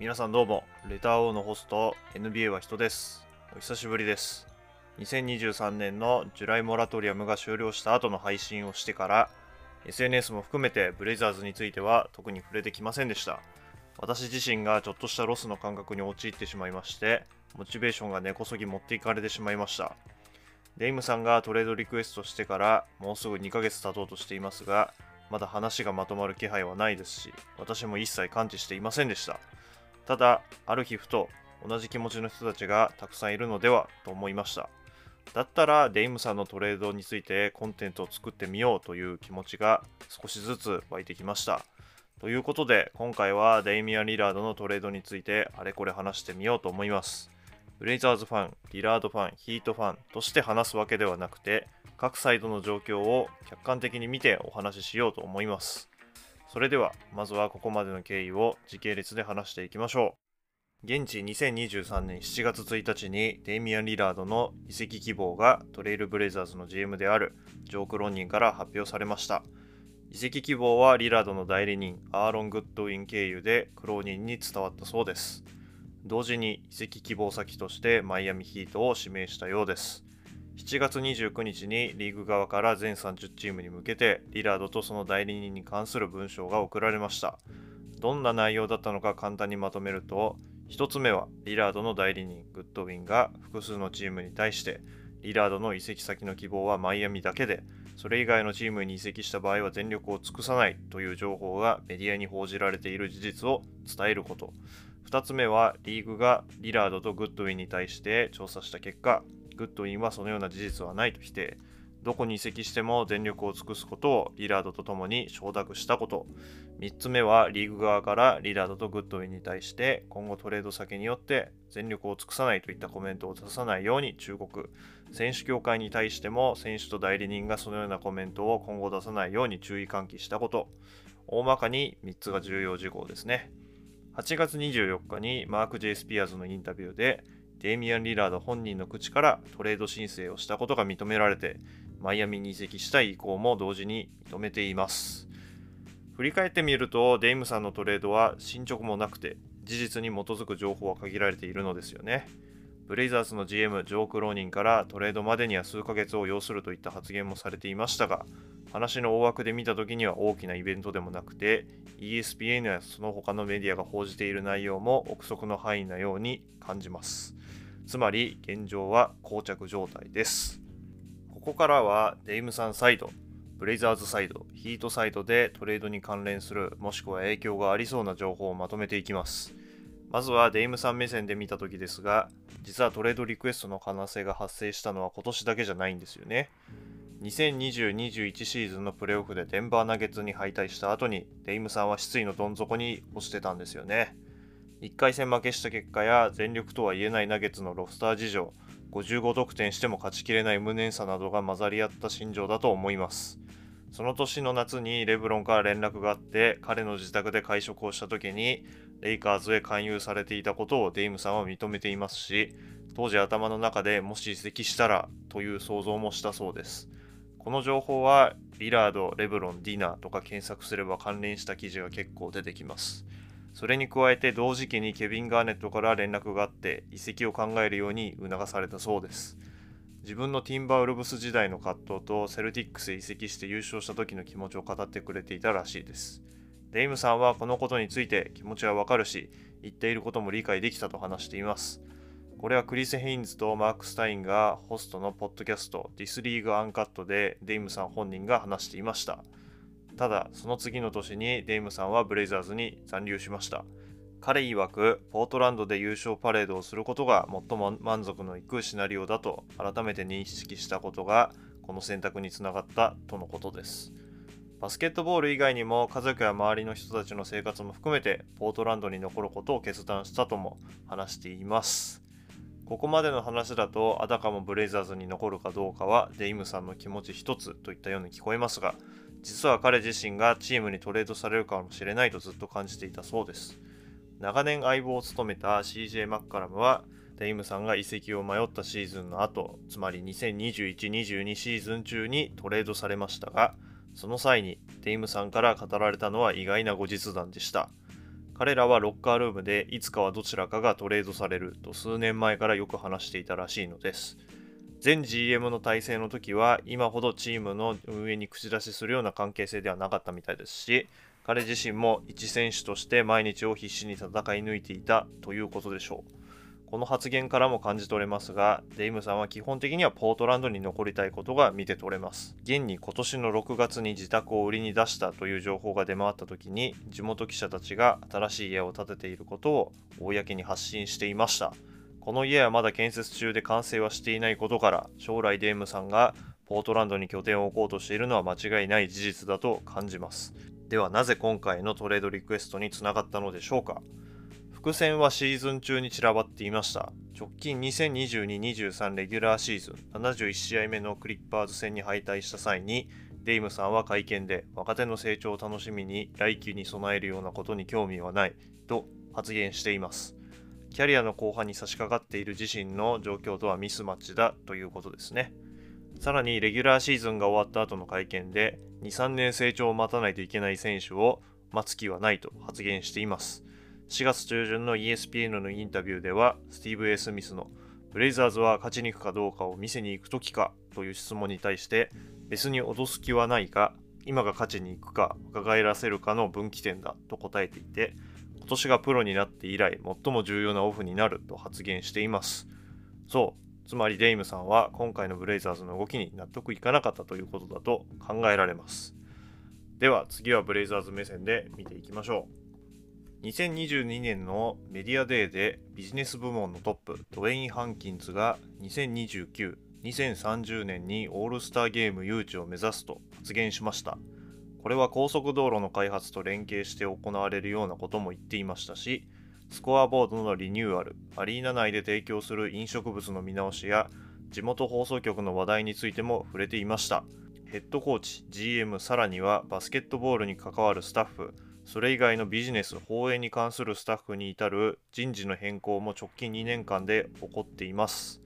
皆さんどうも、レター王のホスト、NBA は人です。お久しぶりです。2023年の July モラトリアムが終了した後の配信をしてから、SNS も含めてブレイザーズについては特に触れてきませんでした。私自身がちょっとしたロスの感覚に陥ってしまいまして、モチベーションが根こそぎ持っていかれてしまいました。デイムさんがトレードリクエストしてからもうすぐ2ヶ月経とうとしていますが、まだ話がまとまる気配はないですし、私も一切感知していませんでした。ただ、ある日ふと同じ気持ちの人たちがたくさんいるのではと思いました。だったらデイムさんのトレードについてコンテンツを作ってみようという気持ちが少しずつ湧いてきました。ということで今回はデイミアン・リラードのトレードについてあれこれ話してみようと思います。ブレイザーズファン、リラードファン、ヒートファンとして話すわけではなくて各サイドの状況を客観的に見てお話ししようと思います。それではまずはここまでの経緯を時系列で話していきましょう。現地2023年7月1日にデイミアン・リラードの移籍希望がトレイルブレイザーズの GM であるジョーク・ロンニンから発表されました。移籍希望はリラードの代理人アーロン・グッドウィン経由でクローニンに伝わったそうです。同時に移籍希望先としてマイアミヒートを指名したようです。7月29日にリーグ側から全30チームに向けてリラードとその代理人に関する文章が送られました。どんな内容だったのか簡単にまとめると、1つ目はリラードの代理人グッドウィンが複数のチームに対してリラードの移籍先の希望はマイアミだけでそれ以外のチームに移籍した場合は全力を尽くさないという情報がメディアに報じられている事実を伝えること2つ目はリーグがリラードとグッドウィンに対して調査した結果グッドウィンはそのような事実はないと否定どこに移籍しても全力を尽くすことをリラードと共に承諾したこと。3つ目はリーグ側からリラードとグッドウィンに対して今後トレード先によって全力を尽くさないといったコメントを出さないように忠告。選手協会に対しても選手と代理人がそのようなコメントを今後出さないように注意喚起したこと。大まかに3つが重要事項ですね。8月24日にマーク・ジェイ・スピアーズのインタビューでデイミアン・リラード本人の口からトレード申請をしたことが認められてマイアミに移籍したい意向も同時に認めています。振り返ってみるとデイムさんのトレードは進捗もなくて事実に基づく情報は限られているのですよね。ブレイザーズの GM ジョーク・ローニンからトレードまでには数ヶ月を要するといった発言もされていましたが話の大枠で見た時には大きなイベントでもなくて ESPN やその他のメディアが報じている内容も憶測の範囲なように感じますつまり現状は膠着状態ですここからはデイムさんサイドブレイザーズサイド、ヒートサイドでトレードに関連するもしくは影響がありそうな情報をまとめていきます。まずはデイムさん目線で見た時ですが、実はトレードリクエストの可能性が発生したのは今年だけじゃないんですよね。2020-21シーズンのプレーオフでデンバーナゲッツに敗退した後にデイムさんは失意のどん底に落ちてたんですよね。1回戦負けした結果や全力とは言えないナゲッツのロスター事情、55得点しても勝ちきれない無念さなどが混ざり合った心情だと思います。その年の夏にレブロンから連絡があって彼の自宅で会食をした時にレイカーズへ勧誘されていたことをデイムさんは認めていますし当時頭の中でもし移籍したらという想像もしたそうです。この情報はリラード、レブロン、ディナーとか検索すれば関連した記事が結構出てきます。それに加えて同時期にケビン・ガーネットから連絡があって移籍を考えるように促されたそうです。自分のティンバーウルブス時代の葛藤とセルティックスへ移籍して優勝した時の気持ちを語ってくれていたらしいです。デイムさんはこのことについて気持ちはわかるし、言っていることも理解できたと話しています。これはクリス・ヘインズとマーク・スタインがホストのポッドキャスト This League Uncut でデイムさん本人が話していました。ただ、その次の年にデイムさんはブレイザーズに残留しました。彼曰くポートランドで優勝パレードをすることが最も満足のいくシナリオだと改めて認識したことがこの選択につながったとのことですバスケットボール以外にも家族や周りの人たちの生活も含めてポートランドに残ることを決断したとも話しています。ここまでの話だとあたかもブレイザーズに残るかどうかはデイムさんの気持ち一つといったように聞こえますが実は彼自身がチームにトレードされるかもしれないとずっと感じていたそうです。長年相棒を務めた CJ マッカラムはデイムさんが移籍を迷ったシーズンの後つまり2021-22シーズン中にトレードされましたがその際にデイムさんから語られたのは意外な後日談でした彼らはロッカールームでいつかはどちらかがトレードされると数年前からよく話していたらしいのです。前 GM の体制の時は今ほどチームの運営に口出しするような関係性ではなかったみたいですし彼自身も一選手として毎日を必死に戦い抜いていたということでしょうこの発言からも感じ取れますが、デイムさんは基本的にはポートランドに残りたいことが見て取れます。現に今年の6月に自宅を売りに出したという情報が出回った時に、地元記者たちが新しい家を建てていることを公に発信していました。この家はまだ建設中で完成はしていないことから、将来デイムさんがポートランドに拠点を置こうとしているのは間違いない事実だと感じます。ではなぜ今回のトレードリクエストにつながったのでしょうか伏線はシーズン中に散らばっていました。直近2022-23レギュラーシーズン71試合目のクリッパーズ戦に敗退した際に、デイムさんは会見で若手の成長を楽しみに来季に備えるようなことに興味はないと発言しています。キャリアの後半に差し掛かっている自身の状況とはミスマッチだということですね。さらにレギュラーシーズンが終わった後の会見で2、3年成長を待たないといけない選手を待つ気はないと発言しています。4月中旬の ESPN のインタビューでは、スティーブ・エスミスのブレイザーズは勝ちに行くかどうかを見せに行くときかという質問に対して、別に脅す気はないか、今が勝ちに行くか若返らせるかの分岐点だと答えていて、今年がプロになって以来最も重要なオフになると発言しています。そう、つまりデイムさんは今回のブレイザーズの動きに納得いかなかったということだと考えられます。では次はブレイザーズ目線で見ていきましょう。2022年のメディアデーでビジネス部門のトップドウェイン・ハンキンズが2029、2030年にオールスターゲーム誘致を目指すと発言しました。これは高速道路の開発と連携して行われるようなことも言っていましたし、スコアボードのリニューアル、アリーナ内で提供する飲食物の見直しや、地元放送局の話題についても触れていました。ヘッドコーチ、GM、さらにはバスケットボールに関わるスタッフ、それ以外のビジネス、放映に関するスタッフに至る人事の変更も直近2年間で起こっています。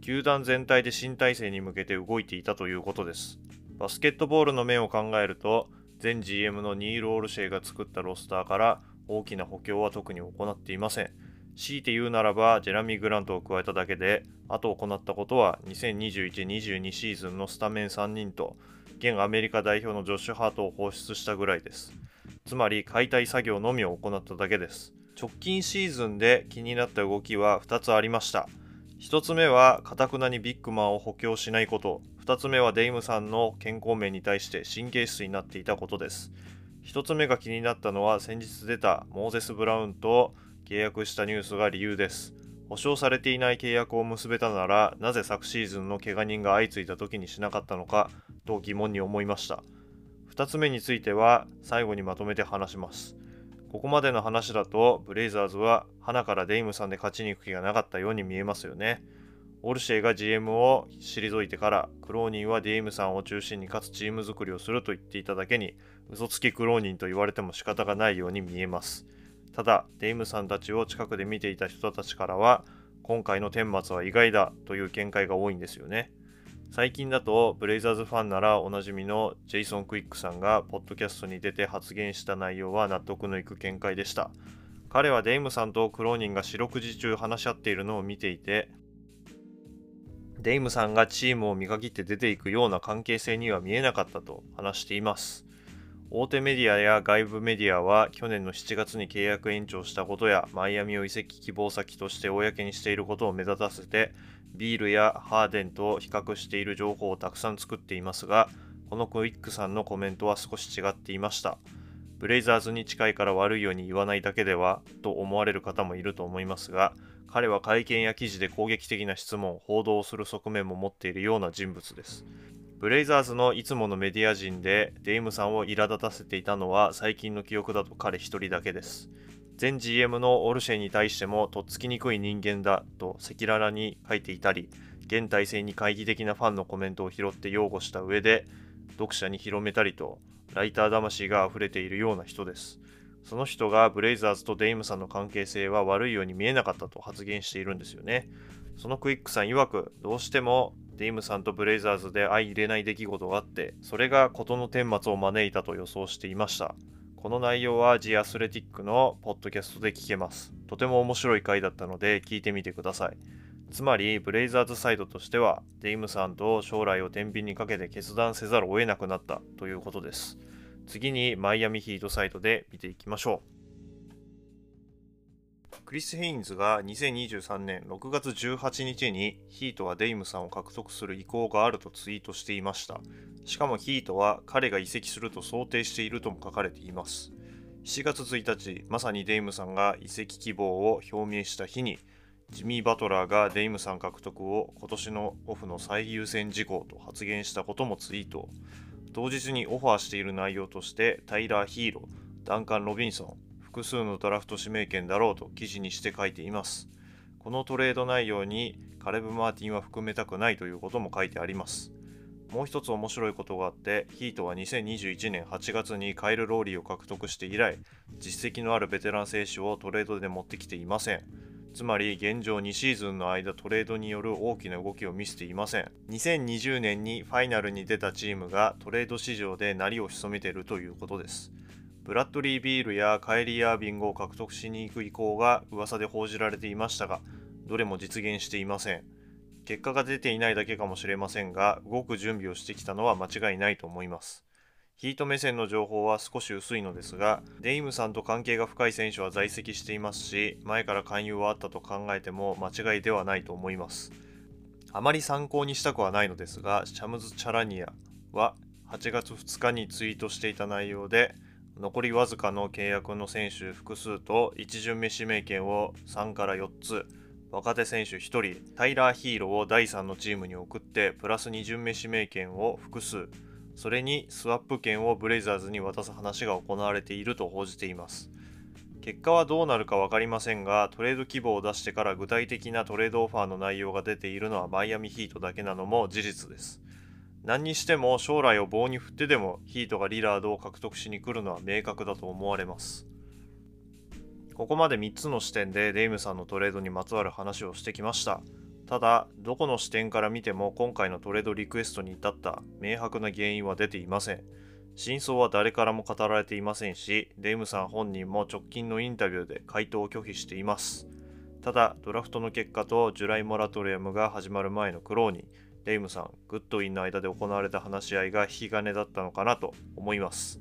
球団全体で新体制に向けて動いていたということです。バスケットボールの面を考えると、前 GM のニール・オールシェイが作ったロスターから大きな補強は特に行っていません。強いて言うならば、ジェラミー・グラントを加えただけで、あと行ったことは2021-22シーズンのスタメン3人と、現アメリカ代表のジョッシュ・ハートを放出したぐらいです。つまり解体作業のみを行っただけです。直近シーズンで気になった動きは2つありました。1つ目は、かたくなにビッグマンを補強しないこと。2つ目は、デイムさんの健康面に対して神経質になっていたことです。1つ目が気になったのは、先日出たモーゼス・ブラウンと契約したニュースが理由です。保証されていない契約を結べたなら、なぜ昨シーズンの怪我人が相次いだ時にしなかったのかと疑問に思いました。2つ目については最後にまとめて話します。ここまでの話だと、ブレイザーズはハナからデイムさんで勝ちに行く気がなかったように見えますよね。オルシェが GM を退いてから、クローニンはデイムさんを中心に勝つチーム作りをすると言っていただけに、嘘つきクローニンと言われても仕方がないように見えます。ただ、デイムさんたちを近くで見ていた人たちからは、今回の顛末は意外だという見解が多いんですよね。最近だとブレイザーズファンならおなじみのジェイソン・クイックさんがポッドキャストに出て発言した内容は納得のいく見解でした。彼はデイムさんとクローニンが四六時中話し合っているのを見ていてデイムさんがチームを見限って出ていくような関係性には見えなかったと話しています。大手メディアや外部メディアは去年の7月に契約延長したことやマイアミを移籍希望先として公にしていることを目立たせてビールやハーデンと比較している情報をたくさん作っていますが、このクイックさんのコメントは少し違っていました。ブレイザーズに近いから悪いように言わないだけではと思われる方もいると思いますが、彼は会見や記事で攻撃的な質問、報道をする側面も持っているような人物です。ブレイザーズのいつものメディア人でデイムさんを苛立たせていたのは最近の記憶だと彼一人だけです。前 GM のオルシェに対してもとっつきにくい人間だと赤裸々に書いていたり、現体制に懐疑的なファンのコメントを拾って擁護した上で、読者に広めたりと、ライター魂が溢れているような人です。その人がブレイザーズとデイムさんの関係性は悪いように見えなかったと発言しているんですよね。そのクイックさん曰く、どうしてもデイムさんとブレイザーズで相容れない出来事があって、それが事の顛末を招いたと予想していました。この内容は The Athletic のポッドキャストで聞けます。とても面白い回だったので聞いてみてください。つまり、ブレイザーズサイドとしては、デイムさんと将来を天秤にかけて決断せざるを得なくなったということです。次に、マイアミヒートサイドで見ていきましょう。クリス・ヘインズが2023年6月18日にヒートはデイムさんを獲得する意向があるとツイートしていました。しかもヒートは彼が移籍すると想定しているとも書かれています。7月1日、まさにデイムさんが移籍希望を表明した日に、ジミー・バトラーがデイムさん獲得を今年のオフの最優先事項と発言したこともツイート。当日にオファーしている内容として、タイラー・ヒーロー、ダンカン・ロビンソン、複数のドラフト指名権だろうと記事にして書いています。このトレード内容にカレブ・マーティンは含めたくないということも書いてあります。もう一つ面白いことがあって、ヒートは2021年8月にカイル・ローリーを獲得して以来、実績のあるベテラン選手をトレードで持ってきていません。つまり現状2シーズンの間トレードによる大きな動きを見せていません。2020年にファイナルに出たチームがトレード市場で鳴りを潜めているということです。ブラッドリー・ビールやカイリー・アービングを獲得しに行く意向が噂で報じられていましたが、どれも実現していません。結果が出ていないだけかもしれませんが、動く準備をしてきたのは間違いないと思います。ヒート目線の情報は少し薄いのですが、デイムさんと関係が深い選手は在籍していますし、前から勧誘はあったと考えても間違いではないと思います。あまり参考にしたくはないのですが、シャムズ・チャラニアは8月2日にツイートしていた内容で、残りわずかの契約の選手複数と1巡目指名権を3から4つ、若手選手1人、タイラー・ヒーローを第3のチームに送って、プラス2巡目指名権を複数、それにスワップ権をブレイザーズに渡す話が行われていると報じています。結果はどうなるか分かりませんが、トレード希望を出してから具体的なトレードオファーの内容が出ているのはマイアミヒートだけなのも事実です。何にしても将来を棒に振ってでもヒートがリラードを獲得しに来るのは明確だと思われます。ここまで3つの視点でデイムさんのトレードにまつわる話をしてきました。ただ、どこの視点から見ても今回のトレードリクエストに至った明白な原因は出ていません。真相は誰からも語られていませんし、デイムさん本人も直近のインタビューで回答を拒否しています。ただ、ドラフトの結果とジュライモラトリアムが始まる前のクローニン、デイムさん、グッドウィンの間で行われた話し合いが引き金だったのかなと思います。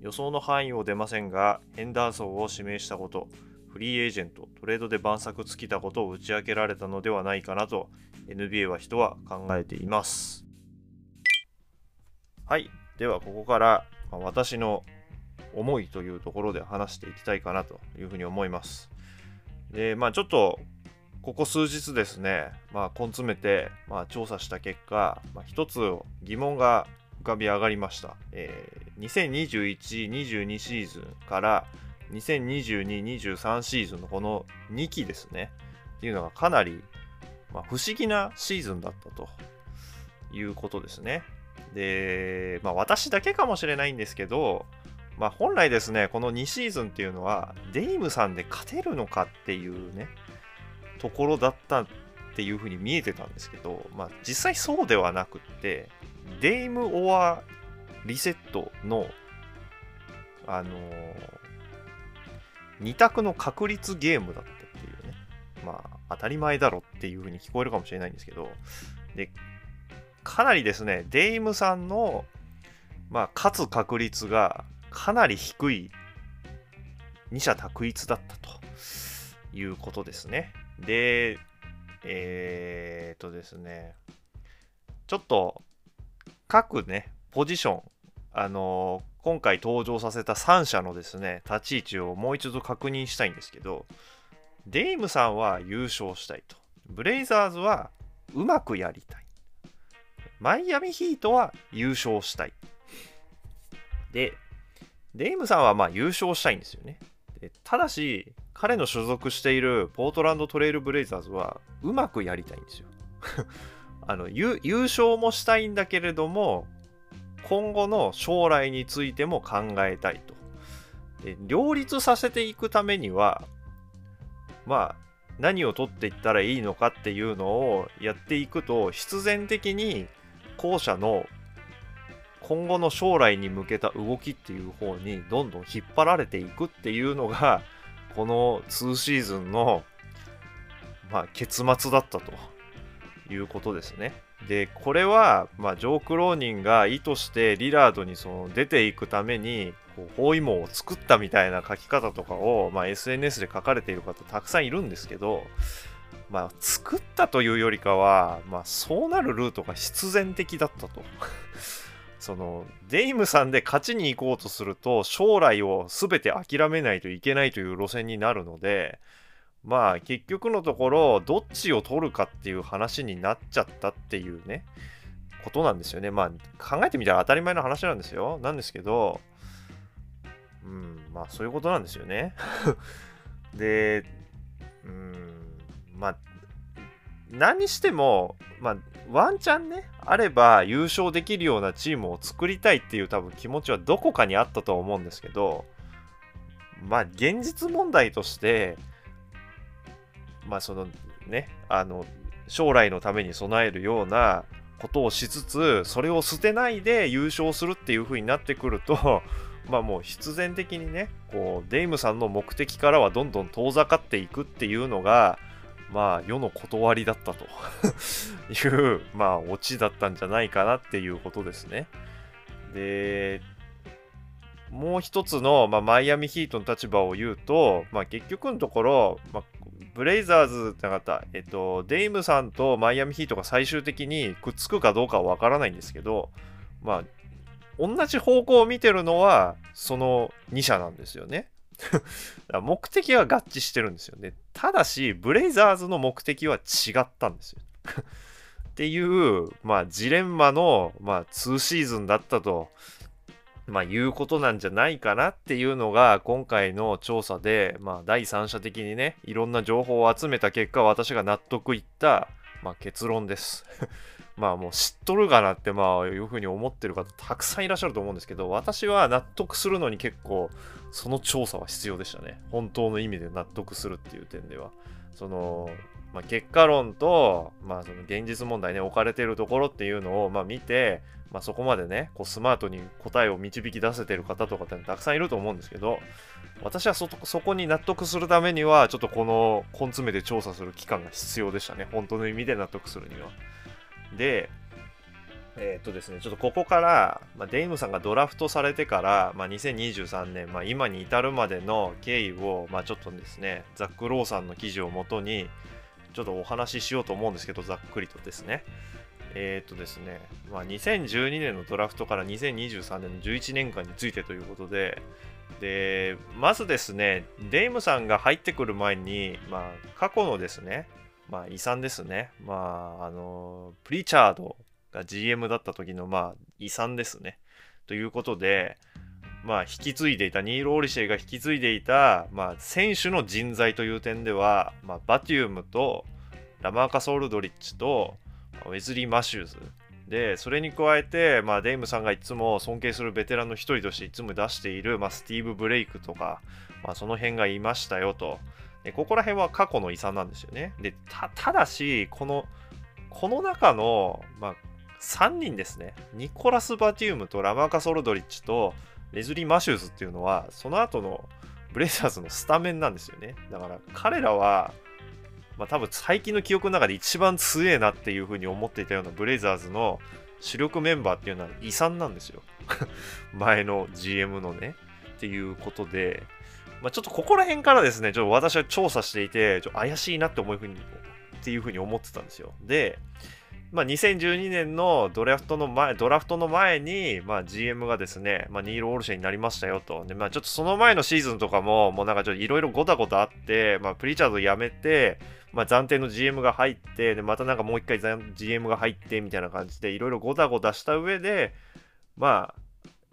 予想の範囲を出ませんが、ヘンダーソンを指名したこと、フリーエージェント、トレードで晩作尽きたことを打ち明けられたのではないかなと、NBA は人は考えています。はい。では、ここから、まあ私の思いというところで話していきたいかなというふうに思います。で、まあちょっと、ここ数日ですね、まあ根詰めて、まあ、調査した結果、まあ、一つ疑問が浮かび上がりました。えー2021-22シーズンから2022-23シーズンのこの2期ですね。っていうのがかなり、まあ、不思議なシーズンだったということですね。で、まあ私だけかもしれないんですけど、まあ本来ですね、この2シーズンっていうのは、デイムさんで勝てるのかっていうね、ところだったっていうふうに見えてたんですけど、まあ実際そうではなくって、デイム・オア・リセットの、あの2択の確率ゲームだったっていうね、まあ当たり前だろっていうふうに聞こえるかもしれないんですけど、で、かなりですね、デイムさんの、まあ、勝つ確率がかなり低い二者択一だったということですね。で、えー、っとですね、ちょっと各ね、ポジション、あの今回登場させた3社のですね、立ち位置をもう一度確認したいんですけど、デイムさんは優勝したいと。ブレイザーズはうまくやりたい。マイアミヒートは優勝したい。で、デイムさんはまあ優勝したいんですよね。ただし、彼の所属しているポートランドトレイルブレイザーズはうまくやりたいんですよ。あの優勝もしたいんだけれども、今後の将来についても考えたいと。で両立させていくためには、まあ、何を取っていったらいいのかっていうのをやっていくと、必然的に後者の今後の将来に向けた動きっていう方にどんどん引っ張られていくっていうのがこの2シーズンの、まあ、結末だったということですね。でこれは、まあ、ジョー・クローニンが意図してリラードにその出ていくためにこう包囲網を作ったみたいな書き方とかを、まあ、SNS で書かれている方たくさんいるんですけど、まあ、作ったというよりかは、まあ、そうなるルートが必然的だったと。そのデイムさんで勝ちに行こうとすると将来を全て諦めないといけないという路線になるのでまあ結局のところどっちを取るかっていう話になっちゃったっていうねことなんですよね。まあ考えてみたら当たり前の話なんですよ。なんですけどうんまあそういうことなんですよね。でうんまあ何してもまあワンチャンねあれば優勝できるようなチームを作りたいっていう多分気持ちはどこかにあったと思うんですけどまあ現実問題としてまあそのね、あの、将来のために備えるようなことをしつつ、それを捨てないで優勝するっていう風になってくると、まあもう必然的にね、こう、デイムさんの目的からはどんどん遠ざかっていくっていうのが、まあ世の断りだったと いう、まあオチだったんじゃないかなっていうことですね。で、もう一つの、まあ、マイアミヒートの立場を言うと、まあ、結局のところ、まあ、ブレイザーズってなかった、えっと、デイムさんとマイアミヒートが最終的にくっつくかどうかはわからないんですけど、まあ、同じ方向を見てるのは、その2社なんですよね。目的は合致してるんですよね。ただし、ブレイザーズの目的は違ったんですよ。っていう、まあ、ジレンマの、まあ、2シーズンだったとまあ、いうことなんじゃないかなっていうのが今回の調査で、まあ、第三者的にねいろんな情報を集めた結果私が納得いった、まあ、結論ですまあもう知っとるがなってまあいうふうに思ってる方たくさんいらっしゃると思うんですけど私は納得するのに結構その調査は必要でしたね。本当の意味で納得するっていう点では。そのまあ、結果論と、まあ、その現実問題ね置かれてるところっていうのを、まあ、見て、まあ、そこまでねこうスマートに答えを導き出せてる方とかってたくさんいると思うんですけど私はそそこに納得するためにはちょっとこの根詰めで調査する期間が必要でしたね。本当の意味で納得するには。でえー、っとですね、ちょっとここから、まあ、デイムさんがドラフトされてから、まあ、2023年、まあ、今に至るまでの経緯を、まあ、ちょっとですね、ザック・ローさんの記事をもとに、ちょっとお話ししようと思うんですけど、ざっくりとですね。えっ、ー、とですね、まあ、2012年のドラフトから2023年の11年間についてということで、で、まずですね、デイムさんが入ってくる前に、まあ、過去のですね、まあ、遺産ですね、まあ、あの、プリチャードが GM だった時の、まあ、遺産ですね。ということで、まあ、引き継いでいた、ニール・オリシェが引き継いでいた、まあ、選手の人材という点では、まあ、バティウムとラマーカス・オルドリッジとウェズリー・マシューズ。でそれに加えて、まあ、デイムさんがいつも尊敬するベテランの一人としていつも出している、まあ、スティーブ・ブレイクとか、まあ、その辺がいましたよと。ここら辺は過去の遺産なんですよねでただしこのこの中の、まあ、3人ですねニコラス・バティウムとラマーカス・オルドリッジとウェズリー・マシューズっていうのは、その後のブレイザーズのスタメンなんですよね。だから彼らは、まあ多分最近の記憶の中で一番強えなっていうふうに思っていたようなブレイザーズの主力メンバーっていうのは遺産なんですよ。前の GM のね。っていうことで、まあ、ちょっとここら辺からですね、ちょっと私は調査していて、ちょっと怪しいなって思うふうに、っていうふうに思ってたんですよ。で、まあ、2012年のドラフトの前ドラフトの前に、まあ、GM がですね、まあ、ニール・オールシェになりましたよと。で、まあ、ちょっとその前のシーズンとかも、もうなんかちょっといろいろごたごたあって、まあ、プリチャード辞めて、まあ、暫定の GM が入って、で、またなんかもう一回 GM が入って、みたいな感じで、いろいろごたごたした上で、まあ、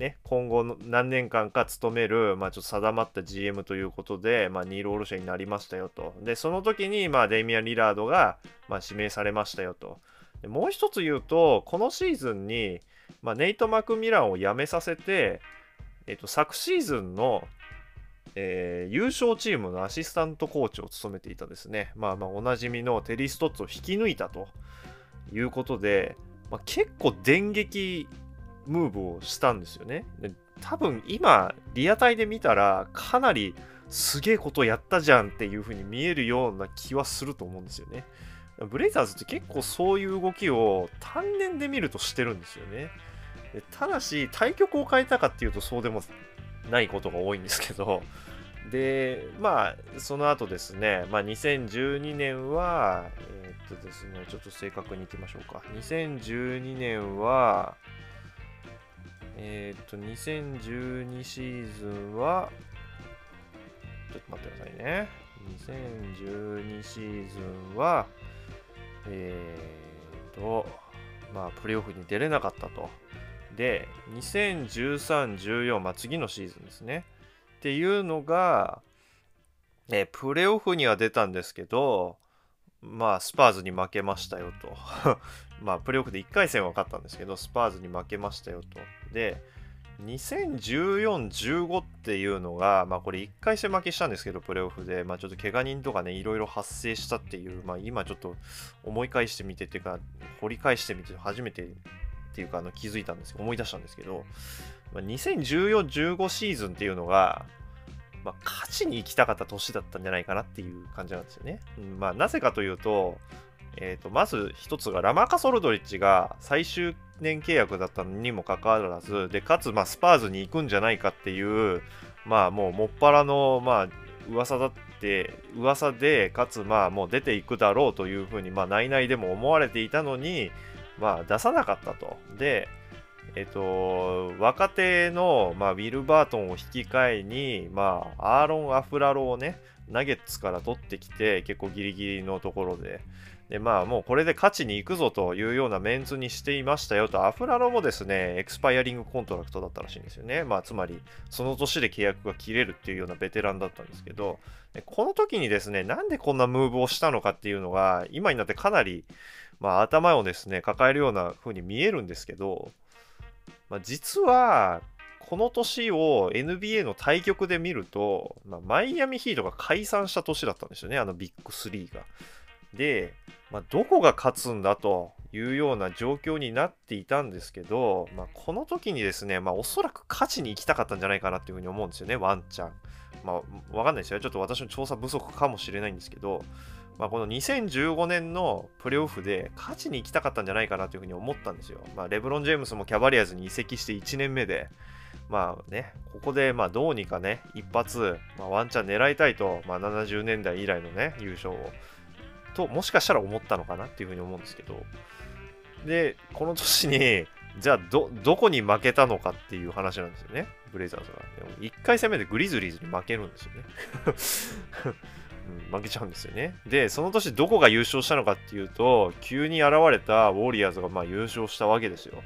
ね、今後の何年間か務める、まあ、ちょっと定まった GM ということで、まあ、ニール・オルシェになりましたよと。で、その時に、まあ、デイミアン・リラードが、まあ、指名されましたよと。でもう一つ言うと、このシーズンに、まあ、ネイト・マクミランを辞めさせて、えっと、昨シーズンの、えー、優勝チームのアシスタントコーチを務めていたですね、まあまあおなじみのテリー・ストッツを引き抜いたということで、まあ、結構電撃ムーブをしたんですよね。で多分今、リアタイで見たら、かなりすげえことやったじゃんっていう風に見えるような気はすると思うんですよね。ブレイザーズって結構そういう動きを単年で見るとしてるんですよね。ただし、対局を変えたかっていうとそうでもないことが多いんですけど、で、まあ、その後ですね、まあ、2012年は、えー、っとですね、ちょっと正確にいきましょうか。2012年は、えー、っと、2012シーズンは、ちょっと待ってくださいね。2012シーズンは、えー、っと、まあ、プレーオフに出れなかったと。で、2013、14、まあ、次のシーズンですね。っていうのが、えプレーオフには出たんですけど、まあ、スパーズに負けましたよと。まあ、プレーオフで1回戦は勝ったんですけど、スパーズに負けましたよと。で、2014、15っていうのが、まあこれ1回戦負けしたんですけど、プレーオフで、まあちょっと怪我人とかね、いろいろ発生したっていう、まあ今ちょっと思い返してみてっていうか、掘り返してみて初めてっていうかあの気づいたんです思い出したんですけど、まあ、2014、15シーズンっていうのが、まあ、勝ちに行きたかった年だったんじゃないかなっていう感じなんですよね。うん、まあ、なぜかというと、えー、とまず一つがラマカ・ソルドリッチが最終年契約だったのにもかかわらずでかつまあスパーズに行くんじゃないかっていうまあもうもっぱらのまあ噂だって噂でかつまあもう出ていくだろうというふうにまあ内々でも思われていたのにまあ出さなかったとでえっと、若手の、まあ、ウィル・バートンを引き換えに、まあ、アーロン・アフラロをね、ナゲッツから取ってきて、結構ギリギリのところで、で、まあもうこれで勝ちに行くぞというようなメンツにしていましたよと、アフラロもですね、エクスパイアリングコントラクトだったらしいんですよね。まあつまり、その年で契約が切れるっていうようなベテランだったんですけど、この時にですね、なんでこんなムーブをしたのかっていうのが、今になってかなり、まあ頭をですね、抱えるような風に見えるんですけど、まあ、実は、この年を NBA の対局で見ると、まあ、マイアミヒートが解散した年だったんですよね、あのビッグ3が。で、まあ、どこが勝つんだというような状況になっていたんですけど、まあ、この時にですね、まあ、おそらく勝ちに行きたかったんじゃないかなっていうふうに思うんですよね、ワンチャン。まあ、わかんないですよ。ちょっと私の調査不足かもしれないんですけど、まあ、この2015年のプレーオフで勝ちに行きたかったんじゃないかなというふうに思ったんですよ。まあ、レブロン・ジェームスもキャバリアーズに移籍して1年目で、まあね、ここでまどうにかね、一発、まあ、ワンチャン狙いたいと、まあ、70年代以来のね、優勝を。ともしかしたら思ったのかなっていうふうに思うんですけど。でこの年にじゃあどどこに負けたのかっていう話なんですよね。ブレイザーズが1回戦目でグリズリーズに負けるんですよね。うん、負けちゃうんですよねでその年どこが優勝したのかっていうと急に現れたウォリアーズがまあ優勝したわけですよ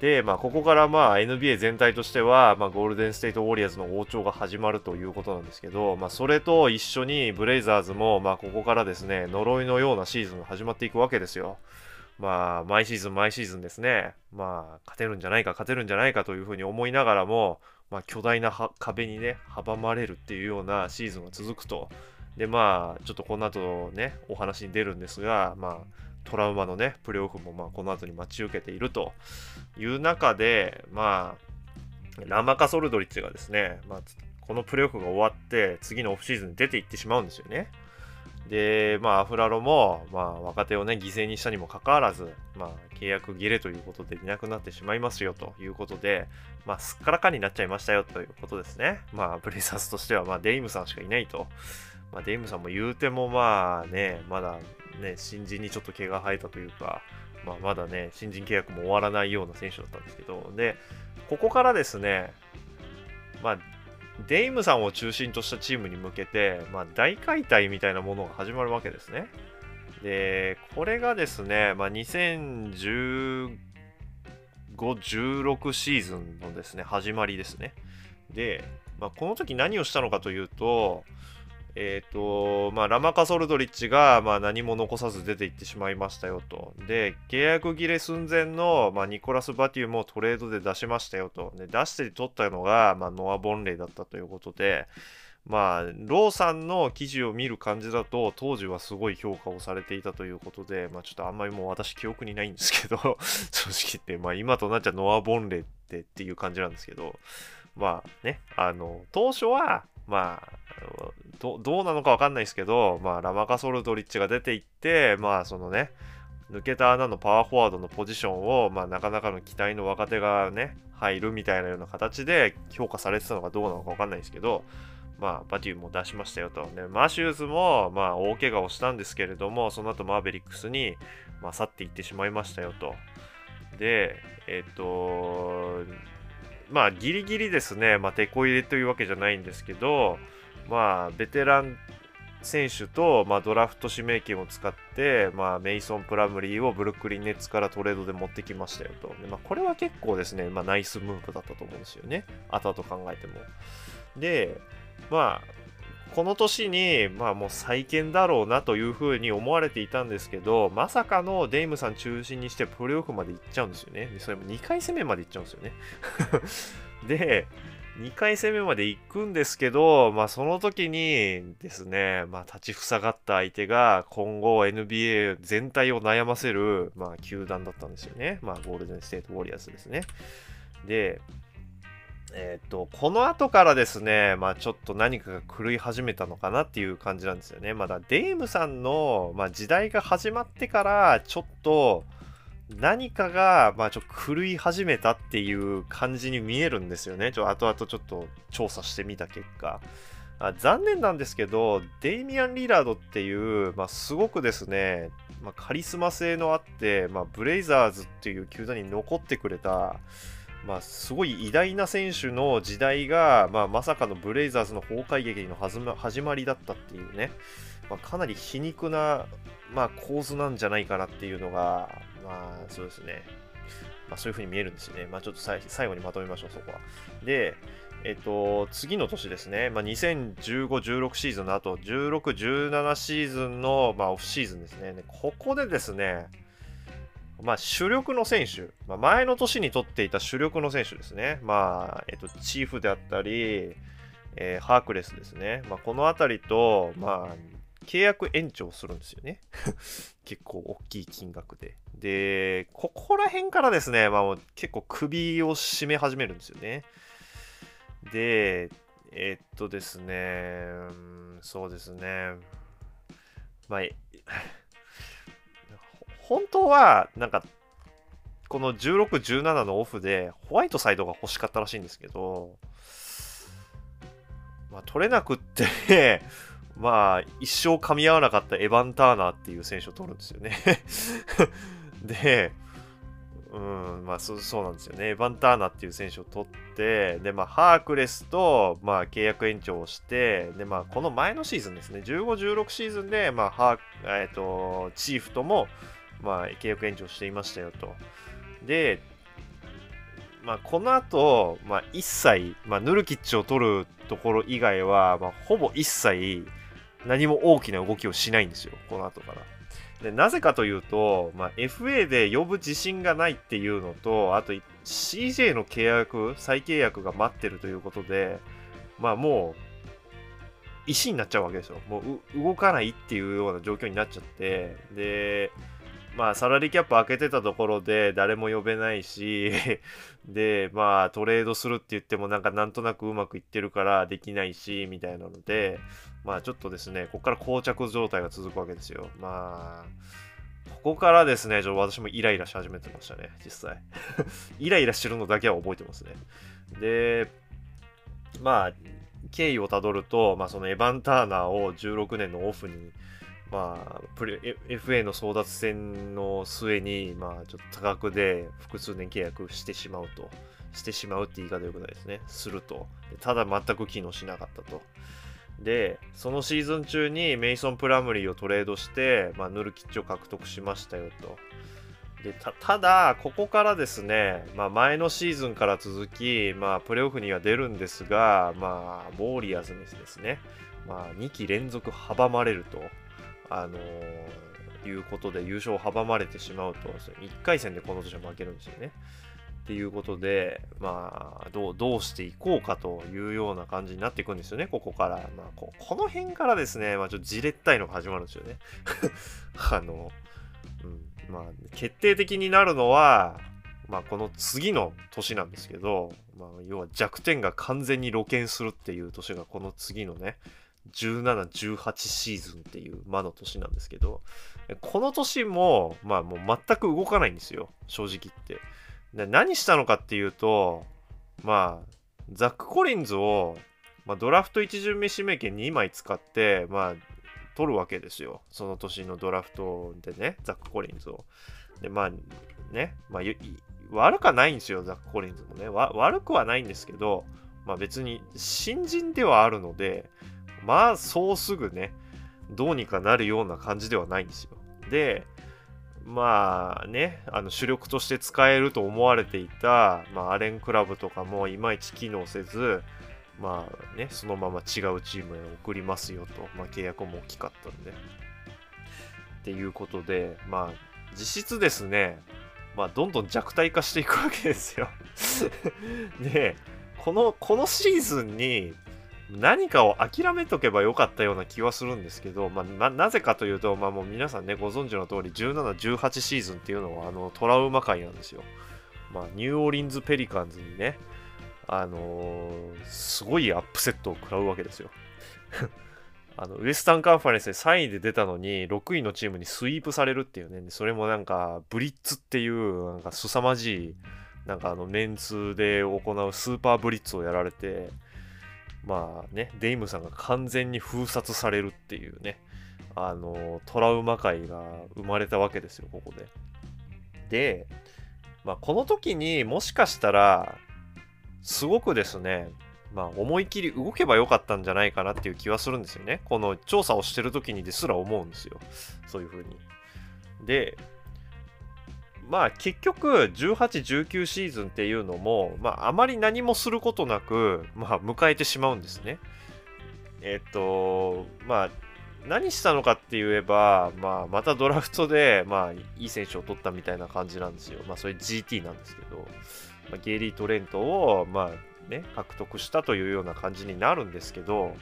で、まあ、ここからまあ NBA 全体としては、まあ、ゴールデン・ステイト・ウォリアーズの王朝が始まるということなんですけど、まあ、それと一緒にブレイザーズも、まあ、ここからですね、呪いのようなシーズンが始まっていくわけですよ。まあ、毎シーズン毎シーズンですね、まあ、勝てるんじゃないか、勝てるんじゃないかというふうに思いながらも、まあ、巨大な壁にね、阻まれるっていうようなシーズンが続くと。で、まあ、ちょっとこの後ね、お話に出るんですが、まあ、トラウマのね、プレーオフもまあこの後に待ち受けているという中で、まあ、ラマカ・ソルドリッチがですね、まあ、このプレーオフが終わって、次のオフシーズンに出ていってしまうんですよね。で、まあ、アフラロも、まあ、若手をね、犠牲にしたにもかかわらず、まあ、契約切れということでいなくなってしまいますよということで、まあ、すっからかんになっちゃいましたよということですね。まあ、ブレイザーズとしては、まあ、デイムさんしかいないと。まあ、デイムさんも言うても、まあね、まだね、新人にちょっと毛が生えたというか、まあ、まだね、新人契約も終わらないような選手だったんですけど、で、ここからですね、まあ、デイムさんを中心としたチームに向けて、まあ、大解体みたいなものが始まるわけですね。で、これがですね、まあ、2015、16シーズンのですね、始まりですね。で、まあ、この時何をしたのかというと、えっ、ー、と、まあ、ラマカ・ソルドリッチが、まあ、何も残さず出ていってしまいましたよと。で、契約切れ寸前の、まあ、ニコラス・バティウムをトレードで出しましたよと。で、出して取ったのが、まあ、ノア・ボンレイだったということで、まあ、ローさんの記事を見る感じだと、当時はすごい評価をされていたということで、まあ、ちょっとあんまりもう私記憶にないんですけど、正直言って、まあ、今となっちゃノア・ボンレイってっていう感じなんですけど、まあね、あの、当初は、まあ、どどうなのかわかんないですけど、まあ、ラマカソルドリッチが出ていって、まあ、そのね、抜けた穴のパワーフォワードのポジションを、まあ、なかなかの期待の若手がね、入るみたいなような形で評価されてたのかどうなのかわかんないですけど、まあ、バティも出しましたよと。で、マシューズも、まあ、大怪我をしたんですけれども、その後マーベリックスに、まあ、去っていってしまいましたよと。で、えっ、と、まあ、ギリギリですね、まあ、手こ入れというわけじゃないんですけど、まあ、ベテラン選手と、まあ、ドラフト指名権を使って、まあ、メイソン・プラムリーをブルックリン・ネッツからトレードで持ってきましたよと。まあ、これは結構ですね、まあ、ナイスムーブだったと思うんですよね。後々考えても。で、まあ、この年に、まあもう再建だろうなというふうに思われていたんですけど、まさかのデイムさん中心にしてプレーオフまで行っちゃうんですよね。でそれも2回攻めまで行っちゃうんですよね。で、2回攻めまで行くんですけど、まあその時にですね、まあ立ちふさがった相手が今後 NBA 全体を悩ませる、まあ球団だったんですよね。まあゴールデンステートウォリアーズですね。で、えっ、ー、と、この後からですね、まあちょっと何かが狂い始めたのかなっていう感じなんですよね。まだデイムさんの、まあ、時代が始まってから、ちょっと何かが、まあちょっと狂い始めたっていう感じに見えるんですよね。ちょ後々ちょっと調査してみた結果。あ残念なんですけど、デイミアン・リラードっていう、まあ、すごくですね、まあ、カリスマ性のあって、まあ、ブレイザーズっていう球団に残ってくれた、まあ、すごい偉大な選手の時代が、まあ、まさかのブレイザーズの崩壊劇の始まりだったっていうね、まあ、かなり皮肉な、まあ、構図なんじゃないかなっていうのが、まあ、そうですね。まあ、そういう風に見えるんですよね。まあ、ちょっと最後にまとめましょう、そこは。で、えっと、次の年ですね、まあ、2015、16シーズンの後、16、17シーズンの、まあ、オフシーズンですね。ここでですね、まあ、主力の選手、まあ、前の年に取っていた主力の選手ですね。まあ、えっと、チーフであったり、えー、ハークレスですね。まあ、この辺りと、まあ、契約延長するんですよね。結構大きい金額で。で、ここら辺からですね、まあ、結構首を絞め始めるんですよね。で、え、っとですね、そうですね。まあ、本当は、なんか、この16、17のオフでホワイトサイドが欲しかったらしいんですけど、まあ、取れなくって まあ、一生噛み合わなかったエヴァン・ターナーっていう選手を取るんですよね で、うん、まあそ、そうなんですよね。エヴァン・ターナーっていう選手を取って、で、まあ、ハークレスと、まあ、契約延長をして、で、まあ、この前のシーズンですね、15、16シーズンで、まあ、ハー、えっ、ー、と、チーフとも、まあ、契約延長していましたよと。で、まあ、この後、まあ、一切、まあ、ヌルキッチを取るところ以外は、まあ、ほぼ一切何も大きな動きをしないんですよ、この後から。でなぜかというと、まあ、FA で呼ぶ自信がないっていうのと、あと CJ の契約、再契約が待ってるということで、まあもう、石になっちゃうわけですよ。もう動かないっていうような状況になっちゃって、で、まあ、サラリーキャップ開けてたところで誰も呼べないし、で、まあ、トレードするって言ってもなんかなんとなくうまくいってるからできないし、みたいなので、まあ、ちょっとですね、ここから膠着状態が続くわけですよ。まあ、ここからですね、ちょ私もイライラし始めてましたね、実際。イライラしてるのだけは覚えてますね。で、まあ、経緯をたどると、まあ、そのエヴァン・ターナーを16年のオフに、まあ、プレ FA の争奪戦の末に、まあ、ちょっと多額で複数年契約してしまうと。してしまうって言い方よくないですね。すると。ただ全く機能しなかったと。で、そのシーズン中にメイソン・プラムリーをトレードして、まあ、ヌルキッチを獲得しましたよと。でただ、ここからですね、まあ、前のシーズンから続き、まあ、プレーオフには出るんですが、まあ、ウォーリアーズですね、まあ、2期連続阻まれると。あの、いうことで優勝を阻まれてしまうと、1回戦でこの年は負けるんですよね。っていうことで、まあ、どう、どうしていこうかというような感じになっていくんですよね、ここから。まあ、ここの辺からですね、まあ、ちょっとじれったいのが始まるんですよね。あの、うん、まあ、決定的になるのは、まあ、この次の年なんですけど、まあ、要は弱点が完全に露見するっていう年がこの次のね、17、18シーズンっていう魔の年なんですけど、この年も、まあもう全く動かないんですよ、正直言って。で何したのかっていうと、まあ、ザック・コリンズを、まあ、ドラフト1巡目指名権2枚使って、まあ、取るわけですよ。その年のドラフトでね、ザック・コリンズを。で、まあ、ね、まあ、悪くはないんですよ、ザック・コリンズもね。悪くはないんですけど、まあ別に新人ではあるので、まあそうすぐね、どうにかなるような感じではないんですよ。で、まあね、あの主力として使えると思われていた、まあ、アレンクラブとかもいまいち機能せず、まあね、そのまま違うチームへ送りますよと、まあ、契約も大きかったんで。っていうことで、まあ、実質ですね、まあ、どんどん弱体化していくわけですよ で、この、このシーズンに何かを諦めとけばよかったような気はするんですけど、まあ、なぜかというと、まあ、もう皆さんね、ご存知の通り、17、18シーズンっていうのはあのトラウマ界なんですよ。まあ、ニューオーリンズ・ペリカンズにね、あのー、すごいアップセットを食らうわけですよ。あのウエスタンカンファレンスで3位で出たのに6位のチームにスイープされるっていうねそれもなんかブリッツっていうなんか凄まじいなんかあのメンツで行うスーパーブリッツをやられてまあねデイムさんが完全に封殺されるっていうねあのトラウマ回が生まれたわけですよここで。で、まあ、この時にもしかしたらすごくですねまあ、思い切り動けばよかったんじゃないかなっていう気はするんですよね。この調査をしてる時にですら思うんですよ。そういう風に。で、まあ結局18、19シーズンっていうのも、まああまり何もすることなく、まあ迎えてしまうんですね。えっと、まあ何したのかって言えば、まあまたドラフトで、まあいい選手を取ったみたいな感じなんですよ。まあそれ GT なんですけど、まあ、ゲイリー・トレントを、まあね、獲得したというような感じになるんですけど、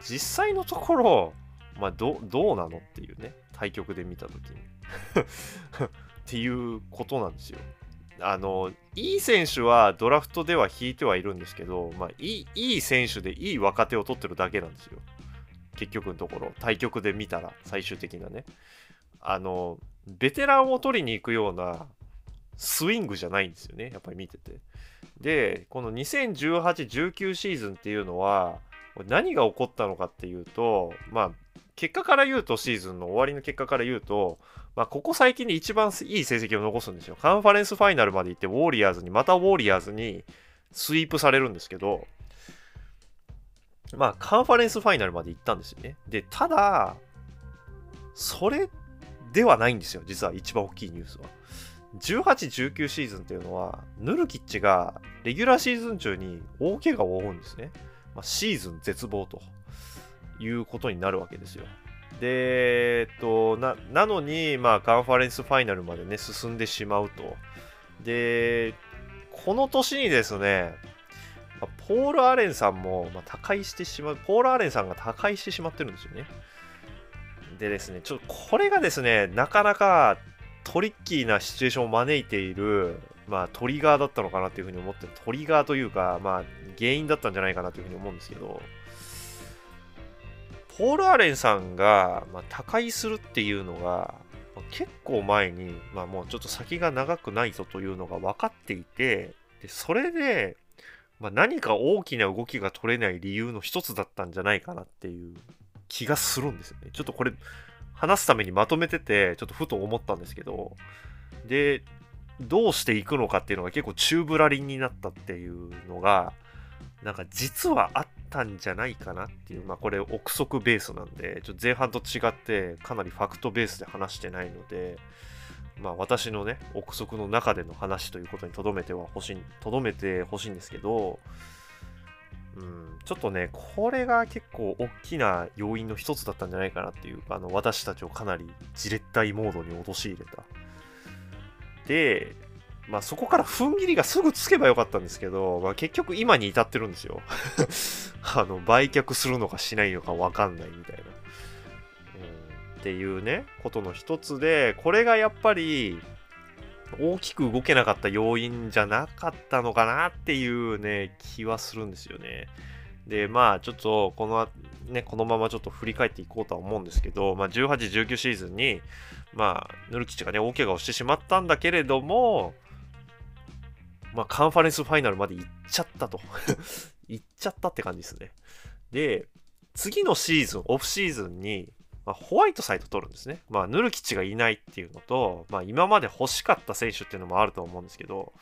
実際のところ、まあ、どどうなのっていうね、対局で見たときにていうことなんですよ。あの、いい選手はドラフトでは引いてはいるんですけど、まあ、いいいい選手でいい若手を取ってるだけなんですよ。結局のところ、対局で見たら、最終的なね。あの、ベテランを取りに行くようなスイングじゃないんですよね、やっぱり見てて。で、この2018、19シーズンっていうのは、何が起こったのかっていうと、まあ、結果から言うと、シーズンの終わりの結果から言うと、まあ、ここ最近で一番いい成績を残すんですよ。カンファレンスファイナルまで行って、ウォーリアーズに、またウォーリアーズにスイープされるんですけど、まあ、カンファレンスファイナルまで行ったんですよね。で、ただ、それではないんですよ、実は一番大きいニュースは。18、19シーズンっていうのは、ヌルキッチがレギュラーシーズン中に大怪我を負うんですね。まあ、シーズン絶望ということになるわけですよ。で、えっと、ななのに、まあ、カンファレンスファイナルまでね、進んでしまうと。で、この年にですね、ポール・アレンさんも、まあ、他界してしまう、ポール・アレンさんが他界してしまってるんですよね。でですね、ちょっとこれがですね、なかなかトリッキーなシチュエーションを招いている、まあ、トリガーだったのかなっていうふうに思って。トリガーというか、まあ、原因だったんじゃないかなというふうに思うんですけど、ポール・アレンさんが、まあ、他界するっていうのが、まあ、結構前に、まあ、もうちょっと先が長くないぞというのが分かっていて、でそれで、まあ、何か大きな動きが取れない理由の一つだったんじゃないかなっていう気がするんですよね。ちょっとこれ、話すためにまとめてて、ちょっとふと思ったんですけど、で、どうしていくのかっていうのが結構宙ぶらりんになったっていうのが、なんか実はあったんじゃないかなっていう、まあこれ憶測ベースなんで、ちょっと前半と違ってかなりファクトベースで話してないので、まあ私のね、憶測の中での話ということに留めては欲しい、留めてほしいんですけど、うん、ちょっとね、これが結構大きな要因の一つだったんじゃないかなっていうか、あの私たちをかなりじれったいモードに陥れた。で、まあそこから踏ん切りがすぐつけばよかったんですけど、まあ、結局今に至ってるんですよ。あの、売却するのかしないのかわかんないみたいな。うん、っていうね、ことの一つで、これがやっぱり、大きく動けなかった要因じゃなかったのかなっていうね、気はするんですよね。で、まあちょっとこの、ね、このままちょっと振り返っていこうとは思うんですけど、まあ18、19シーズンに、まあ、ヌルキチがね、大怪我をしてしまったんだけれども、まあ、カンファレンスファイナルまで行っちゃったと。行っちゃったって感じですね。で、次のシーズン、オフシーズンに、まあ、ホワイトサイド取るんですね。まあ、ヌルキッチがいないっていうのと、まあ、今まで欲しかった選手っていうのもあると思うんですけど、